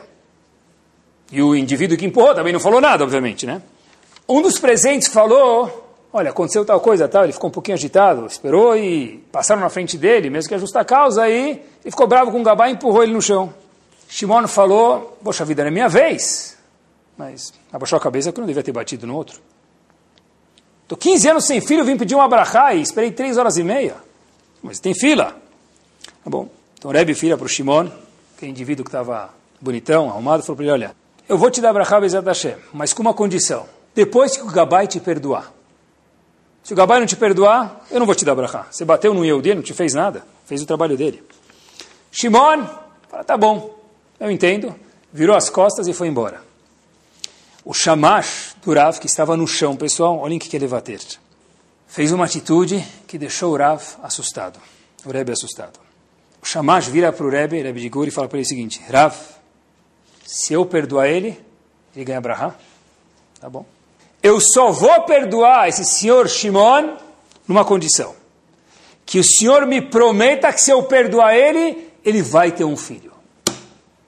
E o indivíduo que empurrou também não falou nada, obviamente, né? Um dos presentes falou, olha, aconteceu tal coisa, tal, ele ficou um pouquinho agitado, esperou e passaram na frente dele, mesmo que a justa causa, aí ele ficou bravo com o Gabá e empurrou ele no chão. Shimon falou, poxa vida, não é minha vez. Mas abaixou a cabeça que não devia ter batido no outro. Estou 15 anos sem filho, vim pedir um abrahá e esperei 3 horas e meia. Mas tem fila. Tá bom. Então Rebbe vira para o Shimon, que é o indivíduo que estava bonitão, arrumado, falou para ele, olha, eu vou te dar abrahá Bezat Hashem, mas com uma condição. Depois que o Gabai te perdoar. Se o Gabai não te perdoar, eu não vou te dar abrahá. Você bateu no Yehudi, não te fez nada. Fez o trabalho dele. Shimon, fala, tá bom, eu entendo. Virou as costas e foi embora. O Shamash do Rav, que estava no chão, pessoal, olhem o que ele vai ter. Fez uma atitude que deixou o Rav assustado. O Rebbe assustado. Shamash vira para o Rebbe, Rebbe de Guri, e fala para ele o seguinte, Rav, se eu perdoar ele, ele ganha Brahá. Tá bom. Eu só vou perdoar esse senhor Shimon numa condição. Que o senhor me prometa que se eu perdoar ele, ele vai ter um filho.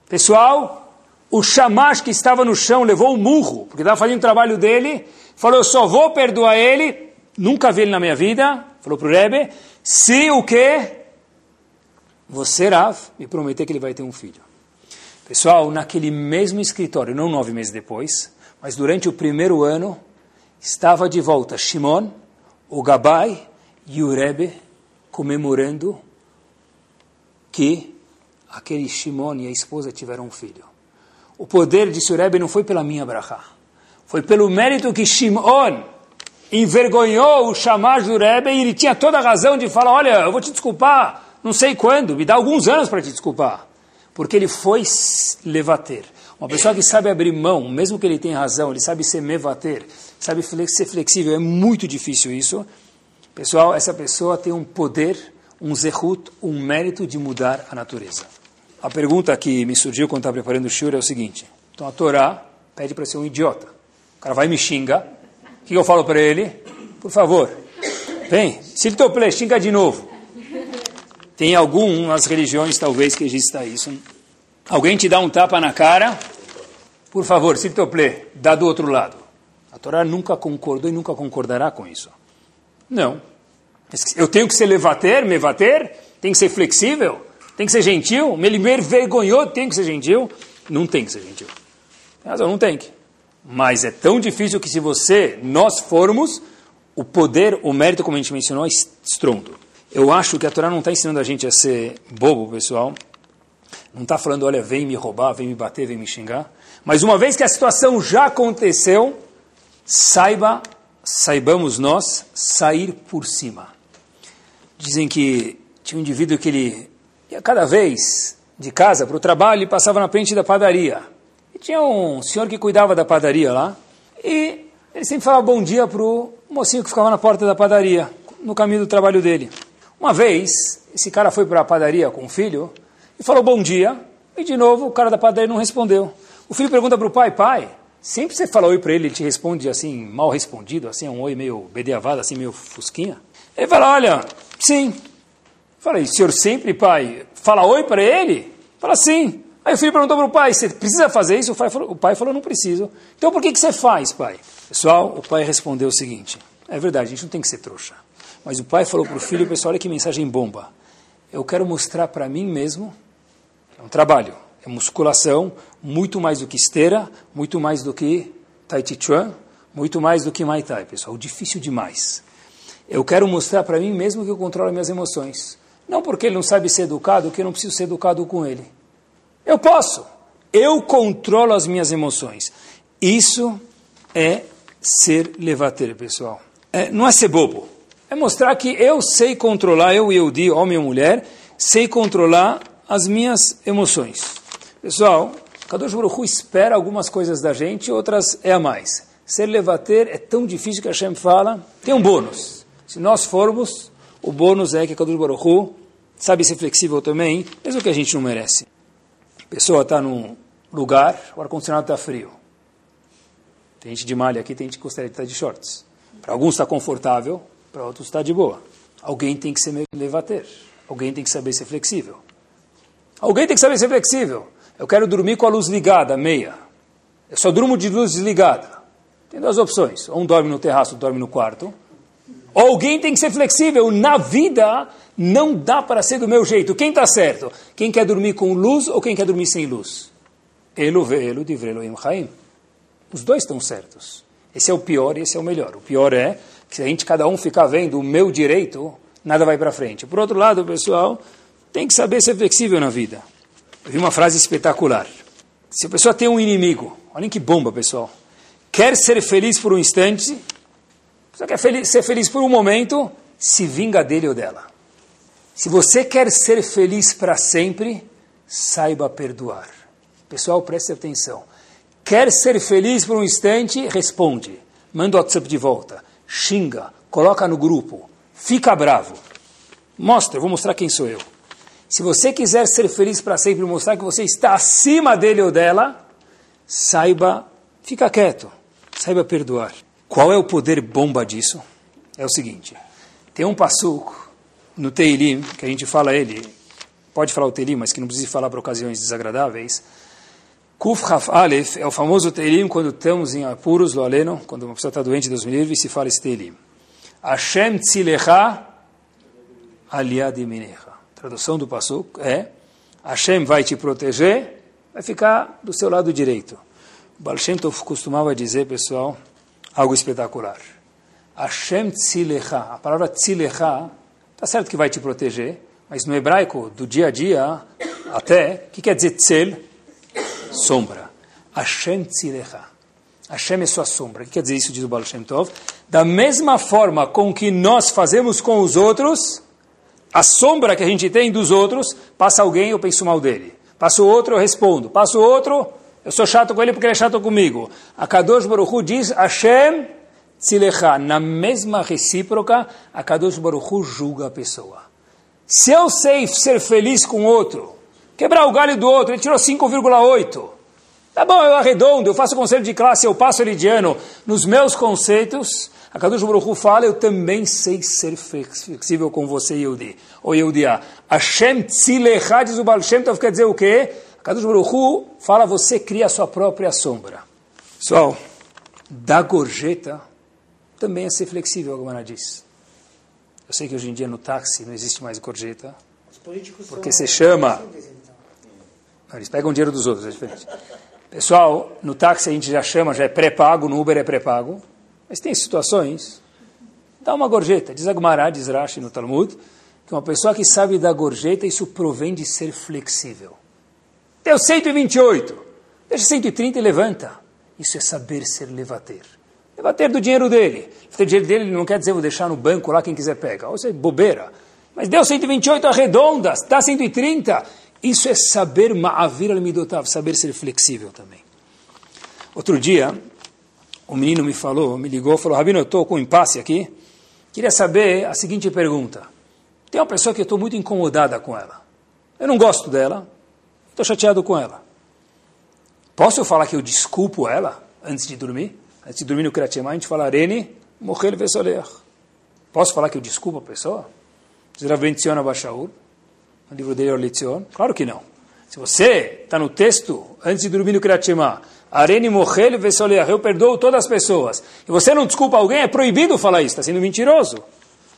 Pessoal, o Shamash que estava no chão levou um murro, porque estava fazendo o trabalho dele, falou, eu só vou perdoar ele, nunca vi ele na minha vida, falou para o Rebbe, se o que? Você, Rav, me prometer que ele vai ter um filho. Pessoal, naquele mesmo escritório, não nove meses depois, mas durante o primeiro ano, estava de volta Shimon, o Gabai e o Rebbe comemorando que aquele Shimon e a esposa tiveram um filho. O poder, disse o Rebbe, não foi pela minha brachá, foi pelo mérito que Shimon envergonhou o chamar do Rebbe e ele tinha toda a razão de falar, olha, eu vou te desculpar, não sei quando, me dá alguns anos para te desculpar porque ele foi levater. Uma pessoa que sabe abrir mão, mesmo que ele tenha razão, ele sabe ser mevater, sabe ser flexível, é muito difícil isso. Pessoal, essa pessoa tem um poder, um zehut, um mérito de mudar a natureza. A pergunta que me surgiu quando estava preparando o shiur é o seguinte. Então a Torá pede para ser um idiota. O cara vai e me xinga. O que eu falo para ele? Por favor, vem, se ele tople, xinga de novo. Tem algumas religiões, talvez, que exista isso. Alguém te dá um tapa na cara, por favor, se tople, dá do outro lado. A Torá nunca concordou e nunca concordará com isso. Não. Eu tenho que ser levater, mevater, tem que ser flexível, tem que ser gentil, me vergonhou, tem que ser gentil. Não tem que ser gentil. Não tem que. Mas é tão difícil que se você, nós formos, o poder, o mérito, como a gente mencionou, é estrondo. Eu acho que a Torá não está ensinando a gente a ser bobo, pessoal. Não está falando, olha, vem me roubar, vem me bater, vem me xingar. Mas uma vez que a situação já aconteceu, saiba, saibamos nós sair por cima. Dizem que tinha um indivíduo que ele ia cada vez de casa para o trabalho e passava na frente da padaria. E tinha um senhor que cuidava da padaria lá. E ele sempre falava bom dia para o mocinho que ficava na porta da padaria, no caminho do trabalho dele. Uma vez, esse cara foi para a padaria com o filho e falou bom dia, e de novo o cara da padaria não respondeu. O filho pergunta para o pai, pai, sempre você fala oi para ele, ele te responde assim, mal respondido, assim, um oi meio bedeavado, assim, meio fusquinha? Ele fala, olha, sim. Falei, senhor sempre, pai, fala oi para ele? Fala, sim. Aí o filho perguntou para o pai, você precisa fazer isso? O pai falou, o pai falou não preciso. Então por que, que você faz, pai? Pessoal, o pai respondeu o seguinte, é verdade, a gente não tem que ser trouxa. Mas o pai falou para o filho, pessoal, olha que mensagem bomba. Eu quero mostrar para mim mesmo, é um trabalho, é musculação, muito mais do que esteira, muito mais do que tai chi chuan, muito mais do que mai tai, pessoal, difícil demais. Eu quero mostrar para mim mesmo que eu controlo minhas emoções. Não porque ele não sabe ser educado, que eu não preciso ser educado com ele. Eu posso. Eu controlo as minhas emoções. Isso é ser levater, pessoal. É, não é ser bobo é mostrar que eu sei controlar, eu, Yehudi, homem ou mulher, sei controlar as minhas emoções. Pessoal, Kadosh Baruch Hu espera algumas coisas da gente, outras é a mais. Ser levater é tão difícil que a Hashem fala, tem um bônus. Se nós formos, o bônus é que Kadosh Baruch Hu sabe ser flexível também, mesmo que a gente não merece. A pessoa está num lugar, o ar-condicionado está frio. Tem gente de malha aqui, tem gente que gostaria de estar de shorts. Para alguns está confortável, para outros está de boa. Alguém tem que ser levater. Alguém tem que saber ser flexível. Alguém tem que saber ser flexível. Eu quero dormir com a luz ligada, meia. Eu só durmo de luz desligada. Tem duas opções. Um dorme no terraço, dorme no quarto. Alguém tem que ser flexível. Na vida, não dá para ser do meu jeito. Quem está certo? Quem quer dormir com luz ou quem quer dormir sem luz? Elo velo de Elohim Chaim. Os dois estão certos. Esse é o pior e esse é o melhor. O pior é se a gente cada um ficar vendo o meu direito, nada vai para frente. Por outro lado, pessoal, tem que saber ser flexível na vida. Eu vi uma frase espetacular. Se a pessoa tem um inimigo, olhem que bomba, pessoal. Quer ser feliz por um instante, só quer ser feliz por um momento, se vinga dele ou dela. Se você quer ser feliz para sempre, saiba perdoar. Pessoal, preste atenção. Quer ser feliz por um instante, responde. Manda o WhatsApp de volta. Xinga. Coloca no grupo. Fica bravo. Mostra, eu vou mostrar quem sou eu. Se você quiser ser feliz para sempre, mostrar que você está acima dele ou dela, saiba, fica quieto, saiba perdoar. Qual é o poder bomba disso? É o seguinte: tem um passuco no Teilim, que a gente fala ele, pode falar o Teilim, mas que não precisa falar para ocasiões desagradáveis. Kuf Haf Aleph é o famoso Teilim quando estamos em apuros, lo aleno, quando uma pessoa está doente, Deus me livre, se fala esse Teilim. Hashem Tzilecha Aliad Minecha. Tradução do Passuk é Hashem vai te proteger, vai ficar do seu lado direito. Baal Shem costumava dizer, pessoal, algo espetacular. Hashem Tzilecha, a palavra Tzilecha, está certo que vai te proteger, mas no hebraico, do dia a dia, até, o que quer dizer Tzel? Sombra. Hashem Tzilecha. Hashem é sua sombra. O que quer dizer isso, diz o Baal Shem Tov? Da mesma forma com que nós fazemos com os outros, a sombra que a gente tem dos outros, passa alguém, eu penso mal dele. Passa o outro, eu respondo. Passa o outro, eu sou chato com ele porque ele é chato comigo. A Kadosh Baruch Hu diz, Hashem Tzilecha. Na mesma recíproca, a Kadosh Baruch Hu julga a pessoa. Se eu sei ser feliz com outro, quebrar o galho do outro, ele tirou 5,8. Tá bom, eu arredondo, eu faço conselho de classe, eu passo elidiano nos meus conceitos, a Kadosh Baruch fala, eu também sei ser flexível com você, Yehudi. Ou Yehudiá. Hashem tzilecha, diz o Baal Shem Tov, quer dizer o quê? A Kadosh Baruch fala, você cria a sua própria sombra. Pessoal, da gorjeta também é ser flexível, a Gomara diz. Eu sei que hoje em dia no táxi não existe mais gorjeta. Porque se chama... Eles pegam dinheiro dos outros, é diferente. Pessoal, no táxi a gente já chama, já é pré-pago, no Uber é pré-pago. Mas tem situações, dá uma gorjeta. Diz Agmará, diz Rashi no Talmud, que uma pessoa que sabe dar gorjeta, isso provém de ser flexível. Deu 128, deixa 130 e levanta. Isso é saber ser levater. Levater do dinheiro dele. O dinheiro dele não quer dizer vou deixar no banco lá, quem quiser pega. Ou seja, bobeira. Mas deu 128 arredondas, dá 130. Isso é saber ma'avir al-midotav, saber ser flexível também. Outro dia, o menino me falou, me ligou, falou, Rabino, eu estou com um impasse aqui, queria saber a seguinte pergunta. Tem uma pessoa que eu estou muito incomodada com ela. Eu não gosto dela, estou chateado com ela. Posso eu falar que eu desculpo ela antes de dormir? Antes de dormir no Kriyat a gente fala, Arene, morrer vesoler. Posso falar que eu desculpo a pessoa? Diz Rav Abashaur, no livro dele, Orletzion. Claro que não. Se você está no texto, antes de dormir no Kriyat Arene morreu vesoleah, eu perdoo todas as pessoas. E você não desculpa alguém, é proibido falar isso, está sendo mentiroso.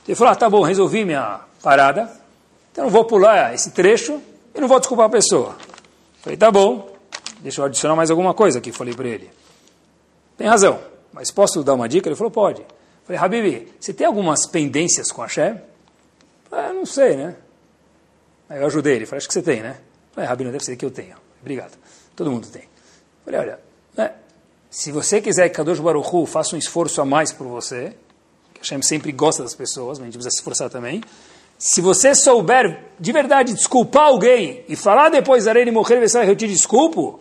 Ele falou, ah, tá bom, resolvi minha parada, então não vou pular esse trecho e não vou desculpar a pessoa. Falei, tá bom, deixa eu adicionar mais alguma coisa aqui, falei para ele. Tem razão, mas posso dar uma dica? Ele falou, pode. Falei, Habibi, você tem algumas pendências com a Shem? Falei, não sei, né? Eu ajudei ele, falei, acho que você tem, né? Falei, Habibi, deve ser que eu tenho. Obrigado. Todo mundo tem. Falei, olha, né, se você quiser que Kadosh Baruch Hu faça um esforço a mais por você, que Hashem sempre gosta das pessoas, mas a gente precisa se esforçar também, se você souber de verdade desculpar alguém e falar depois, Arene morrer, eu te desculpo,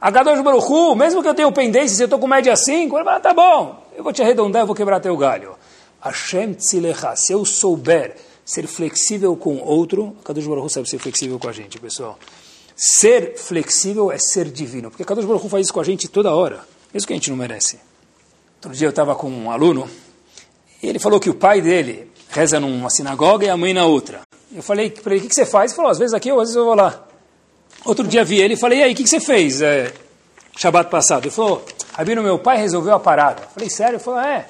a Kadosh Baruch Hu, mesmo que eu tenha pendência, se eu estou com média 5, ele fala, tá bom, eu vou te arredondar, eu vou quebrar teu galho. Hashem tzilecha, se eu souber ser flexível com outro, a Kadosh Baruch sabe ser flexível com a gente, pessoal. Ser flexível é ser divino, porque Kadosh Baruch faz isso com a gente toda hora, mesmo que a gente não merece. Outro dia eu estava com um aluno, e ele falou que o pai dele reza numa sinagoga e a mãe na outra. Eu falei para ele, o que, você faz? Ele falou, às vezes aqui, às vezes eu vou lá. Outro dia vi ele e falei, e aí, o que, você fez é, Shabat passado? Ele falou, Rabino, meu pai resolveu a parada. Eu falei, sério? Ele falou, é.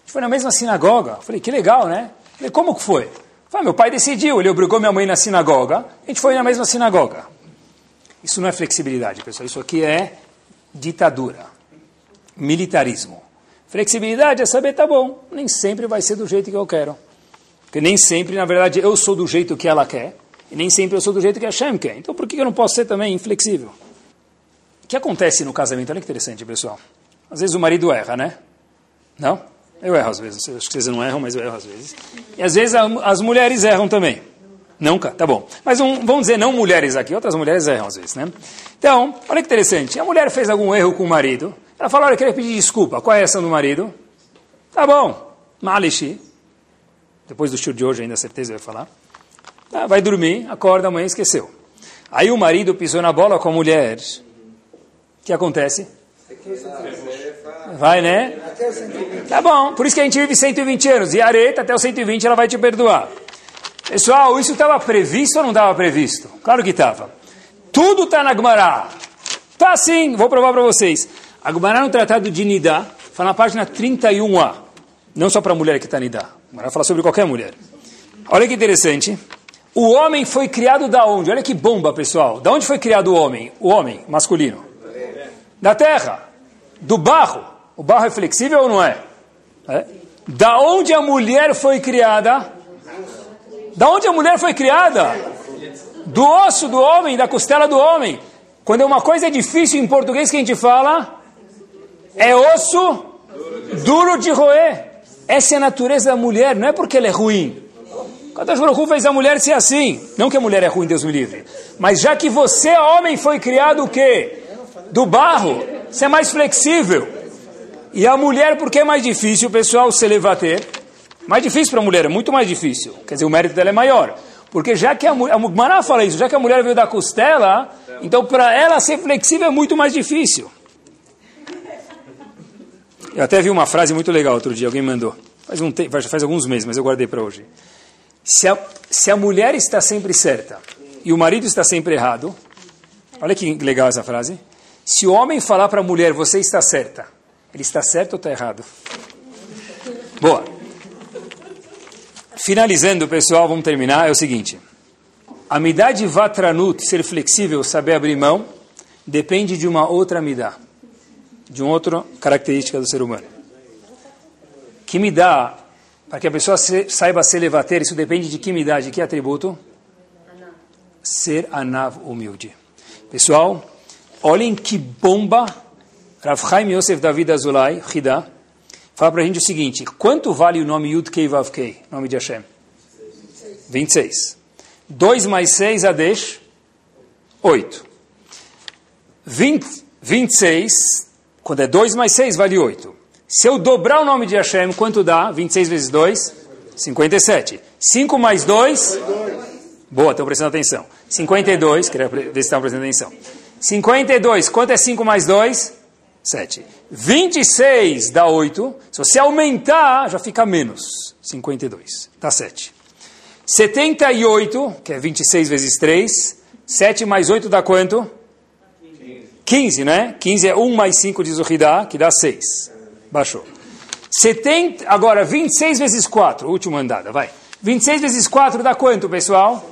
gente foi na mesma sinagoga. Eu falei, que legal, né? Eu falei, como que foi? Falei, meu pai decidiu, ele obrigou minha mãe na sinagoga, a gente foi na mesma sinagoga. Isso não é flexibilidade, pessoal, isso aqui é ditadura, militarismo. Flexibilidade é saber, tá bom, nem sempre vai ser do jeito que eu quero. Porque nem sempre, na verdade, eu sou do jeito que ela quer, e nem sempre eu sou do jeito que a Shem quer. Então por que eu não posso ser também inflexível? O que acontece no casamento? Olha que interessante, pessoal. Às vezes o marido erra, né? Não? Eu erro às vezes. Acho que vocês não erram, mas eu erro às vezes. E às vezes as mulheres erram também. Nunca? Tá bom. Mas um, vamos dizer não mulheres aqui, outras mulheres erram às vezes, né? Então, olha que interessante. A mulher fez algum erro com o marido. Ela falou, olha, eu queria pedir desculpa. Qual é a reação do marido? Tá bom. Malishi. Depois do show de hoje ainda, certeza vai falar. Tá, vai dormir, acorda amanhã, esqueceu. Aí o marido pisou na bola com a mulher. O que acontece? Vai, né? Tá bom. Por isso que a gente vive 120 anos. E a areta, até os 120, ela vai te perdoar. Pessoal, isso estava previsto ou não estava previsto? Claro que estava. Tudo está na Gumará. Tá sim, vou provar para vocês. A Gumará no Tratado de Nidá, fala na página 31a. Não só para a mulher que está Nidá. Gumará fala sobre qualquer mulher. Olha que interessante. O homem foi criado da onde? Olha que bomba, pessoal. Da onde foi criado o homem? O homem masculino. Da terra. Do barro. O barro é flexível ou não é? é? Da onde a mulher foi criada? Da onde a mulher foi criada? Do osso do homem, da costela do homem. Quando é uma coisa difícil em português que a gente fala, é osso duro de roer. Essa é a natureza da mulher, não é porque ela é ruim. Kadosh Baruch fez a mulher ser assim. Não que a mulher é ruim, Deus me livre. Mas já que você, homem, foi criado o quê? Do barro, você é mais flexível. E a mulher, porque é mais difícil, pessoal, se levater? Mais difícil para a mulher, é muito mais difícil. Quer dizer, o mérito dela é maior. Porque já que a mulher, a Maná fala isso, já que a mulher veio da costela, então para ela ser flexível é muito mais difícil. Eu até vi uma frase muito legal outro dia, alguém mandou. Faz, um, faz alguns meses, mas eu guardei para hoje. Se a, se a mulher está sempre certa e o marido está sempre errado, olha que legal essa frase. Se o homem falar para a mulher, você está certa, ele está certo ou está errado? Boa. Finalizando, pessoal, vamos terminar, é o seguinte. A midá de vatranut, ser flexível, saber abrir mão, depende de uma outra midá, de uma outra característica do ser humano. Que midá para que a pessoa se, saiba se levater, isso depende de que idade, de que atributo? Ser anav humilde. Pessoal, olhem que bomba Rav Chaim Yosef David Azulay, Hida, fala para a gente o seguinte, quanto vale o nome Yud Kei Vav Kei, nome de Hashem? 26. 2 mais 6, Adesh, 8. 20, 26, quando é 2 mais 6, vale 8. Se eu dobrar o nome de Hashem, quanto dá? 26 vezes 2? 57. 5 mais 2? Boa, estão prestando atenção. 52, queria ver se estão prestando atenção. 52, quanto é 5 mais 2? 7. 26 dá 8. Se você aumentar, já fica menos. 52. Dá 7. 78, que é 26 vezes 3. 7 mais 8 dá quanto? 15, né? 15 é 1 mais 5 de Zuhidá, que dá 6. Baixou. 70, agora, 26 vezes 4, última andada, vai. 26 vezes 4 dá quanto, pessoal?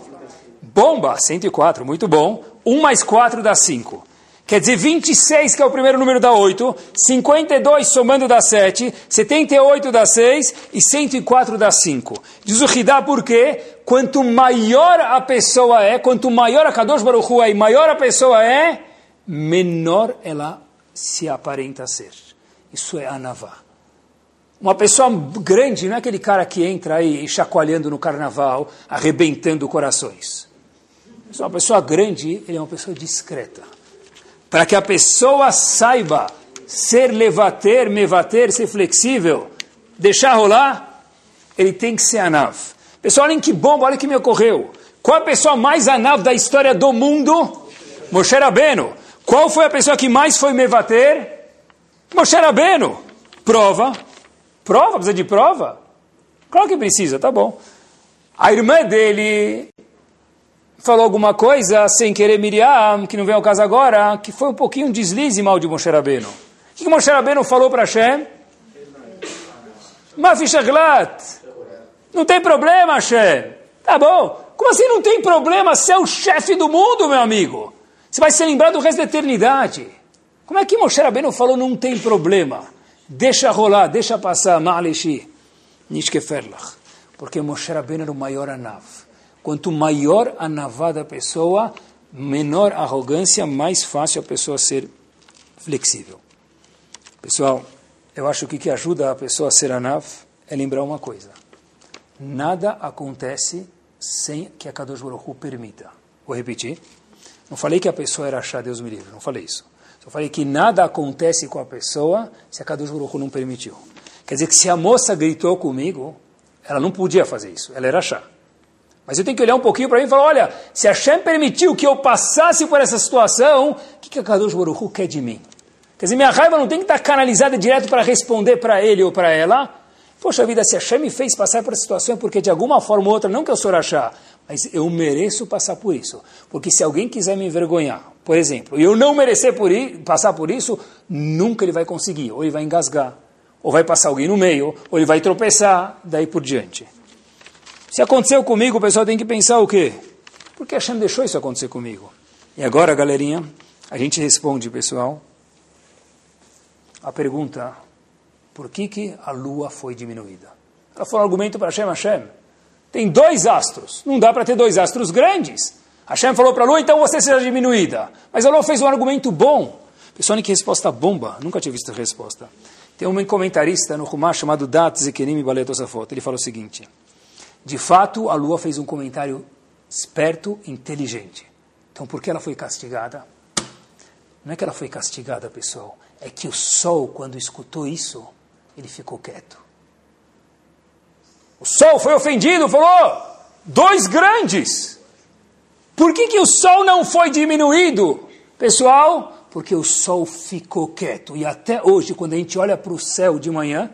Bomba, 104, muito bom. 1 mais 4 dá 5. Quer dizer, 26, que é o primeiro número, dá 8. 52 somando dá 7. 78 dá 6. E 104 dá 5. Diz o Hidá por quê? Quanto maior a pessoa é, quanto maior a Kadosh Baruch Hu é e maior a pessoa é, menor ela se aparenta ser. Isso é anavá. Uma pessoa grande não é aquele cara que entra aí chacoalhando no carnaval, arrebentando corações. Uma pessoa grande, ele é uma pessoa discreta. Para que a pessoa saiba ser levater, mevater, ser flexível, deixar rolar, ele tem que ser anav. Pessoal, olhem que bomba, olha que me ocorreu. Qual a pessoa mais anav da história do mundo? Moshe Rabbeinu. Qual foi a pessoa que mais foi mevater? Moshe Rabbeinu, prova. Prova? Precisa de prova? Claro que precisa, tá bom. A irmã dele falou alguma coisa sem querer Miriam, que não vem ao caso agora, que foi um pouquinho um deslize mal de Moshe Rabbeinu. O que Moshe Rabbeinu falou para Hashem? Mafishaglat. Não tem problema, Hashem. Tá bom. Como assim não tem problema? Você é o chefe do mundo, meu amigo. Você vai ser lembrado o resto da eternidade. Como é que Moshe Rabbeinu falou não tem problema? Deixa rolar, deixa passar, ma'aleshi, nishkeferlach. Porque Moshe Rabbeinu era o maior anav. Quanto maior a navá da pessoa, menor a arrogância, mais fácil a pessoa ser flexível. Pessoal, eu acho que o que ajuda a pessoa a ser anav é lembrar uma coisa. Nada acontece sem que a Kadosh Baruch permita. Vou repetir. Não falei que a pessoa era achar Deus me livre, não falei isso. Só falei que nada acontece com a pessoa se a Kadosh Baruch não permitiu. Quer dizer que se a moça gritou comigo, ela não podia fazer isso, ela era achar. Mas eu tenho que olhar um pouquinho para mim e falar, olha, se Hashem permitiu que eu passasse por essa situação, o que, que a Kadosh Baruch Hu quer de mim? Quer dizer, minha raiva não tem que estar canalizada direto para responder para ele ou para ela, Poxa vida, se Hashem me fez passar por essa situação é porque de alguma forma ou outra, não que eu sou rachá, mas eu mereço passar por isso. Porque se alguém quiser me envergonhar, por exemplo, e eu não merecer por ir, passar por isso, nunca ele vai conseguir. Ou ele vai engasgar, ou vai passar alguém no meio, ou ele vai tropeçar, daí por diante. Se aconteceu comigo, o pessoal tem que pensar o quê? Por que Hashem deixou isso acontecer comigo? E agora, galerinha, a gente responde, pessoal, a pergunta por que, que a lua foi diminuída? Ela foi um argumento para Hashem, Hashem. Tem dois astros, não dá para ter dois astros grandes. Hashem falou para a lua, então você seja diminuída. Mas a lua fez um argumento bom. Pessoal, que resposta bomba, nunca tinha visto a resposta. Tem um comentarista no Rumah chamado Dat Zekenim Baletosafot. Ele fala o seguinte: De fato, a lua fez um comentário esperto, inteligente. Então, por que ela foi castigada? Não é que ela foi castigada, pessoal. É que o sol, quando escutou isso, ele ficou quieto. O sol foi ofendido, falou: dois grandes. Por que, que o sol não foi diminuído? Pessoal, porque o sol ficou quieto. E até hoje, quando a gente olha para o céu de manhã,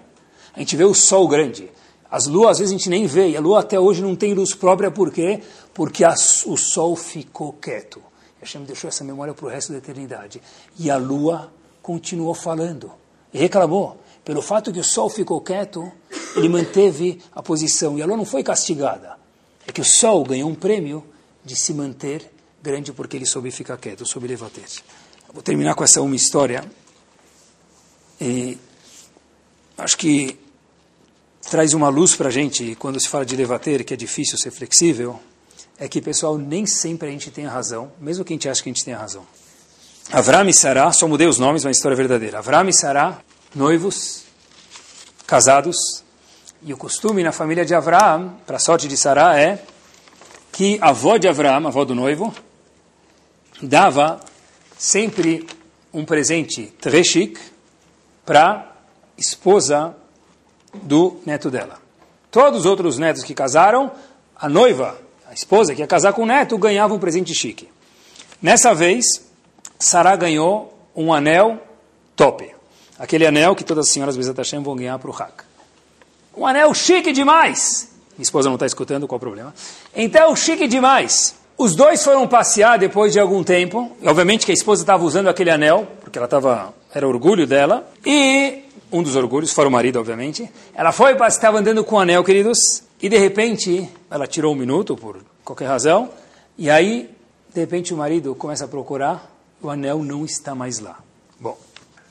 a gente vê o sol grande. As luas, às vezes, a gente nem vê. E a lua até hoje não tem luz própria, por quê? Porque o sol ficou quieto. Hashem deixou essa memória para o resto da eternidade. E a lua continuou falando. E reclamou. Pelo fato que o sol ficou quieto, ele manteve a posição e a lua não foi castigada. É que o sol ganhou um prêmio de se manter grande porque ele soube ficar quieto, soube levantar. Vou terminar com essa uma história. E acho que traz uma luz para a gente quando se fala de levater, que é difícil ser flexível, é que, pessoal, nem sempre a gente tem a razão, mesmo que a gente ache que a gente tem a razão. Avram e Sará, só mudei os nomes, mas a história é verdadeira. Avram e Sará noivos, casados, e o costume na família de Abraão, para a sorte de Sará, é que a avó de Abraão, a avó do noivo, dava sempre um presente trechik para esposa do neto dela. Todos os outros netos que casaram, a noiva, a esposa que ia casar com o neto, ganhava um presente chique. Nessa vez, Sará ganhou um anel top aquele anel que todas as senhoras Bezat vão ganhar para o Hak. Um anel chique demais. Minha esposa não está escutando, qual o problema? Então, chique demais. Os dois foram passear depois de algum tempo. Obviamente que a esposa estava usando aquele anel, porque ela estava, era orgulho dela. E um dos orgulhos, fora o marido, obviamente. Ela foi, estava andando com o anel, queridos. E de repente, ela tirou um minuto, por qualquer razão. E aí, de repente, o marido começa a procurar. O anel não está mais lá. Bom,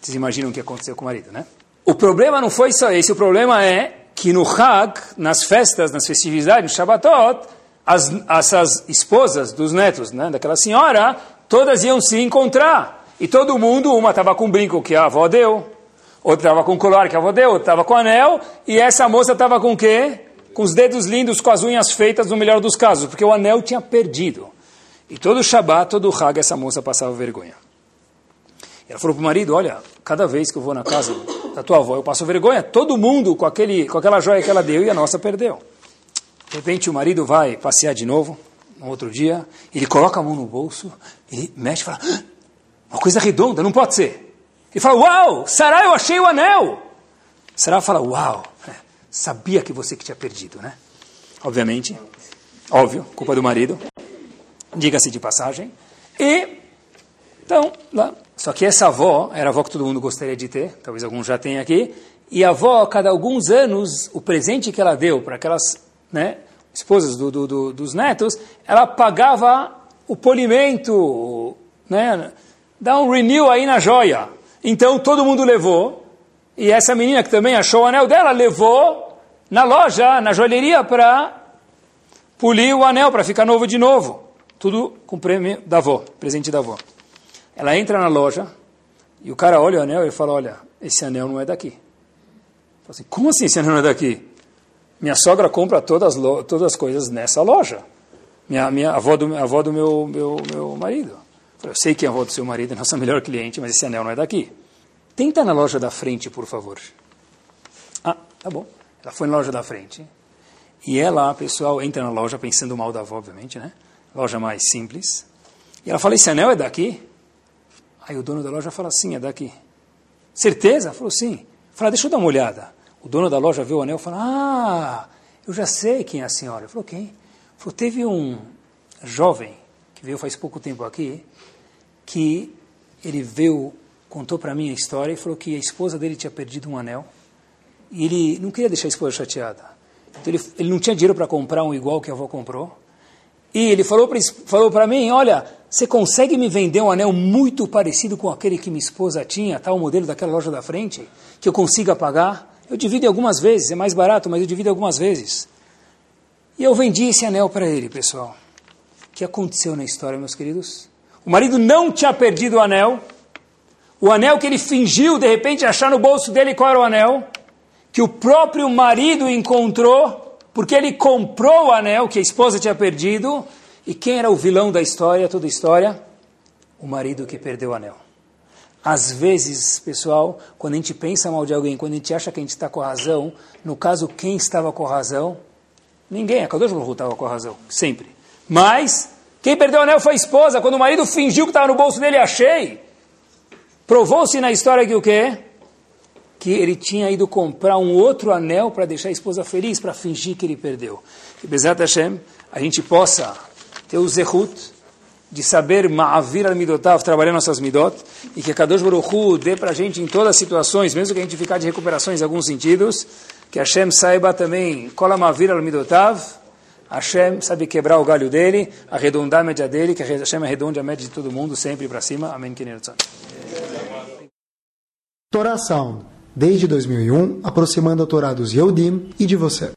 vocês imaginam o que aconteceu com o marido, né? O problema não foi só esse, o problema é que no Hag, nas festas, nas festividades, no Shabbatot, as, essas esposas dos netos né, daquela senhora, todas iam se encontrar. E todo mundo, uma estava com um brinco que a avó deu, outra estava com um colar que a avó deu, outra estava com anel, e essa moça estava com o quê? Com os dedos lindos, com as unhas feitas, no melhor dos casos, porque o anel tinha perdido. E todo Shabbat, todo Hag, essa moça passava vergonha. Ela falou para o marido, olha, cada vez que eu vou na casa da tua avó, eu passo vergonha. Todo mundo com, aquele, com aquela joia que ela deu e a nossa perdeu. De repente o marido vai passear de novo, no outro dia, ele coloca a mão no bolso, ele mexe e fala, ah, uma coisa redonda, não pode ser. Ele fala, uau, Sará, eu achei o anel. Sará fala, uau, é, sabia que você que tinha perdido, né? Obviamente, óbvio, culpa do marido, diga-se de passagem. E, então, lá, só que essa avó era a avó que todo mundo gostaria de ter, talvez alguns já tenham aqui, E a avó, cada alguns anos, o presente que ela deu para aquelas né, esposas do, do, do, dos netos, ela pagava o polimento, né, dá um renew aí na joia. Então todo mundo levou, e essa menina que também achou o anel dela, levou na loja, na joalheria, para polir o anel, para ficar novo de novo. Tudo com prêmio da avó, presente da avó. Ela entra na loja, e o cara olha o anel e fala, olha, esse anel não é daqui. Assim, Como assim esse anel não é daqui? Minha sogra compra todas, todas as coisas nessa loja. Minha, minha avó do, avó do meu, meu, meu marido. Eu sei que a avó do seu marido é *laughs* nossa melhor cliente, mas esse anel não é daqui. Tenta na loja da frente, por favor. Ah, tá bom. Ela foi na loja da frente. E ela, pessoal, entra na loja pensando mal da avó, obviamente, né? Loja mais simples. E ela fala, esse anel é daqui? Aí o dono da loja fala, sim, é daqui. Certeza? Falou, sim. Fala, deixa eu dar uma olhada. O dono da loja vê o anel e fala, ah, eu já sei quem é a senhora. Falou, quem? Falou, teve um jovem que veio faz pouco tempo aqui, que ele veio, contou para mim a história e falou que a esposa dele tinha perdido um anel e ele não queria deixar a esposa chateada. Então ele, ele não tinha dinheiro para comprar um igual que a avó comprou. E ele falou para falou mim, olha, você consegue me vender um anel muito parecido com aquele que minha esposa tinha, tal modelo daquela loja da frente, que eu consiga pagar? Eu divido algumas vezes, é mais barato, mas eu divido algumas vezes. E eu vendi esse anel para ele, pessoal. O que aconteceu na história, meus queridos? O marido não tinha perdido o anel. O anel que ele fingiu, de repente, achar no bolso dele qual era o anel. Que o próprio marido encontrou, porque ele comprou o anel que a esposa tinha perdido. E quem era o vilão da história, toda a história? O marido que perdeu o anel. Às vezes, pessoal, quando a gente pensa mal de alguém, quando a gente acha que a gente está com razão, no caso, quem estava com razão? Ninguém, a Kadosh Baruch estava com razão, sempre. Mas, quem perdeu o anel foi a esposa. Quando o marido fingiu que estava no bolso dele, achei. Provou-se na história que o quê? Que ele tinha ido comprar um outro anel para deixar a esposa feliz, para fingir que ele perdeu. Que Bezat Hashem, a gente possa ter o zehut de saber ma'avir al-midotav, trabalhar nossas midot, e que a Kadosh Baruch dê para a gente em todas as situações, mesmo que a gente ficar de recuperações em alguns sentidos, que Hashem saiba também, Kol Amavir al-Midotav, Hashem sabe quebrar o galho dele, arredondar a média dele, que Hashem arredonde a média de todo mundo, sempre para cima. Amém. Torá Sound, desde 2001, aproximando a Torá dos Yehudim e de você.